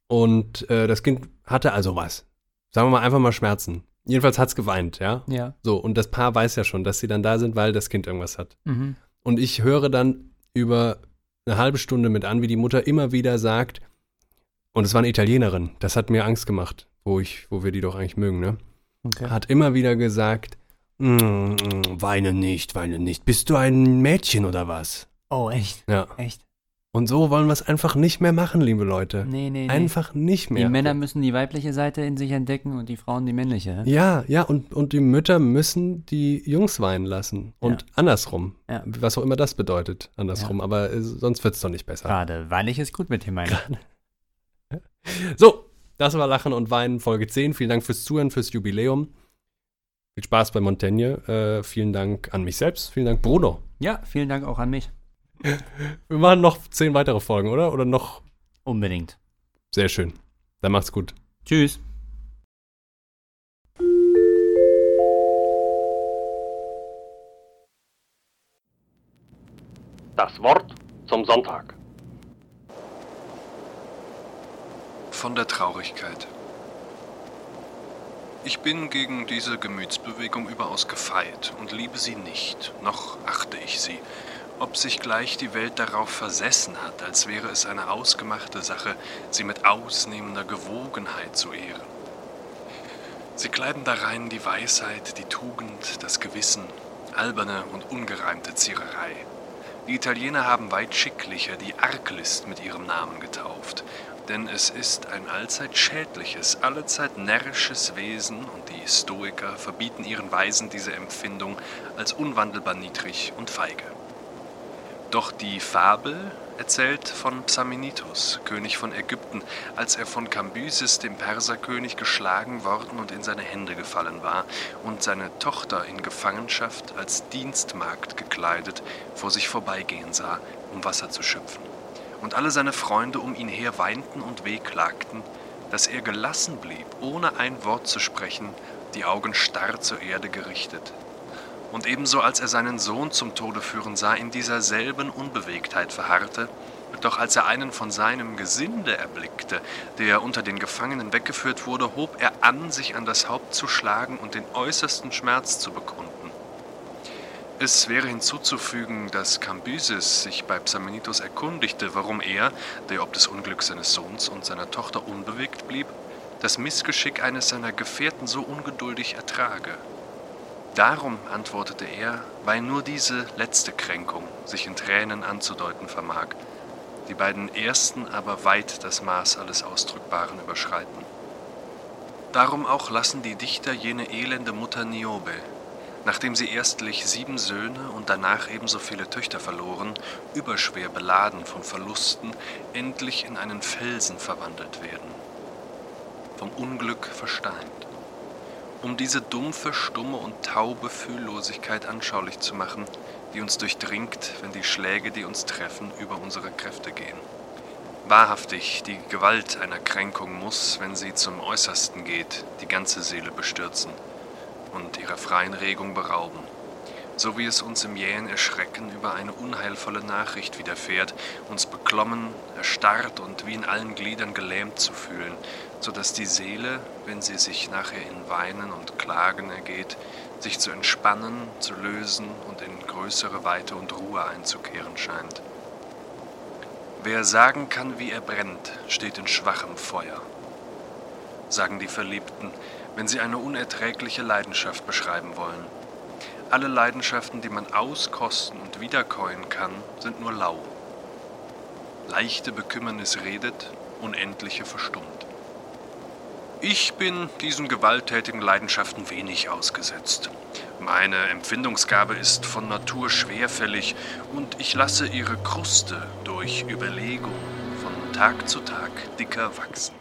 Und äh, das Kind hatte also was. Sagen wir mal einfach mal Schmerzen. Jedenfalls hat's geweint, ja. Ja. So, und das Paar weiß ja schon, dass sie dann da sind, weil das Kind irgendwas hat. Mhm. Und ich höre dann über eine halbe Stunde mit an, wie die Mutter immer wieder sagt, und es war eine Italienerin, das hat mir Angst gemacht, wo ich, wo wir die doch eigentlich mögen, ne? Okay. hat immer wieder gesagt, "Mm, mm, weine nicht, weine nicht. Bist du ein Mädchen oder was? Oh, echt? Ja. Echt? Und so wollen wir es einfach nicht mehr machen, liebe Leute. Nee, nee, nee. Einfach nicht die mehr. Männer müssen die weibliche Seite in sich entdecken und die Frauen die männliche. ja, ja, und, und die Mütter müssen die Jungs weinen lassen. Und Ja. andersrum. Ja. Was auch immer das bedeutet, andersrum. Aber äh, sonst wird es doch nicht besser. Gerade, weil ich es gut mit dir meine. So, Das war Lachen und Weinen Folge 10. Vielen Dank fürs Zuhören, fürs Jubiläum. Viel Spaß bei Montaigne. Äh, vielen Dank an mich selbst. Vielen Dank, Bruno. Ja, vielen Dank auch an mich. Wir machen noch zehn weitere Folgen, oder? Oder noch? Unbedingt. Sehr schön. Dann macht's gut. Tschüss. Das Wort zum Sonntag. Von der Traurigkeit. Ich bin gegen diese Gemütsbewegung überaus gefeit und liebe sie nicht, noch achte ich sie, ob sich gleich die Welt darauf versessen hat, als wäre es eine ausgemachte Sache, sie mit ausnehmender Gewogenheit zu ehren. Sie kleiden darein die Weisheit, die Tugend, das Gewissen, alberne und ungereimte Ziererei. Die Italiener haben weit schicklicher die Arglist mit ihrem Namen getauft, denn es ist ein allzeit schädliches, allezeit närrisches Wesen und die Stoiker verbieten ihren Weisen diese Empfindung als unwandelbar niedrig und feige. Doch die Fabel erzählt von Psamenitos, König von Ägypten, als er von Kambyses, dem Perserkönig, geschlagen worden und in seine Hände gefallen war und seine Tochter in Gefangenschaft als Dienstmagd gekleidet vor sich vorbeigehen sah, um Wasser zu schöpfen. Und alle seine Freunde um ihn her weinten und wehklagten, dass er gelassen blieb, ohne ein Wort zu sprechen, die Augen starr zur Erde gerichtet. Und ebenso als er seinen Sohn zum Tode führen sah, in dieser selben Unbewegtheit verharrte, doch als er einen von seinem Gesinde erblickte, der unter den Gefangenen weggeführt wurde, hob er an, sich an das Haupt zu schlagen und den äußersten Schmerz zu bekunden. Es wäre hinzuzufügen, dass Kambyses sich bei Psamenitos erkundigte, warum er, der ob des Unglücks seines Sohns und seiner Tochter unbewegt blieb, das Missgeschick eines seiner Gefährten so ungeduldig ertrage. Darum, antwortete er, weil nur diese letzte Kränkung sich in Tränen anzudeuten vermag, die beiden ersten aber weit das Maß alles Ausdrückbaren überschreiten. Darum auch lassen die Dichter jene elende Mutter Niobe, nachdem sie erstlich sieben Söhne und danach ebenso viele Töchter verloren, überschwer beladen von Verlusten, endlich in einen Felsen verwandelt werden, vom Unglück versteint um diese dumpfe, stumme und taube Fühllosigkeit anschaulich zu machen, die uns durchdringt, wenn die Schläge, die uns treffen, über unsere Kräfte gehen. Wahrhaftig, die Gewalt einer Kränkung muss, wenn sie zum Äußersten geht, die ganze Seele bestürzen und ihrer freien Regung berauben so wie es uns im jähen Erschrecken über eine unheilvolle Nachricht widerfährt, uns beklommen, erstarrt und wie in allen Gliedern gelähmt zu fühlen, so dass die Seele, wenn sie sich nachher in Weinen und Klagen ergeht, sich zu entspannen, zu lösen und in größere Weite und Ruhe einzukehren scheint. Wer sagen kann, wie er brennt, steht in schwachem Feuer, sagen die Verliebten, wenn sie eine unerträgliche Leidenschaft beschreiben wollen. Alle Leidenschaften, die man auskosten und wiederkäuen kann, sind nur lau. Leichte Bekümmernis redet, unendliche verstummt. Ich bin diesen gewalttätigen Leidenschaften wenig ausgesetzt. Meine Empfindungsgabe ist von Natur schwerfällig und ich lasse ihre Kruste durch Überlegung von Tag zu Tag dicker wachsen.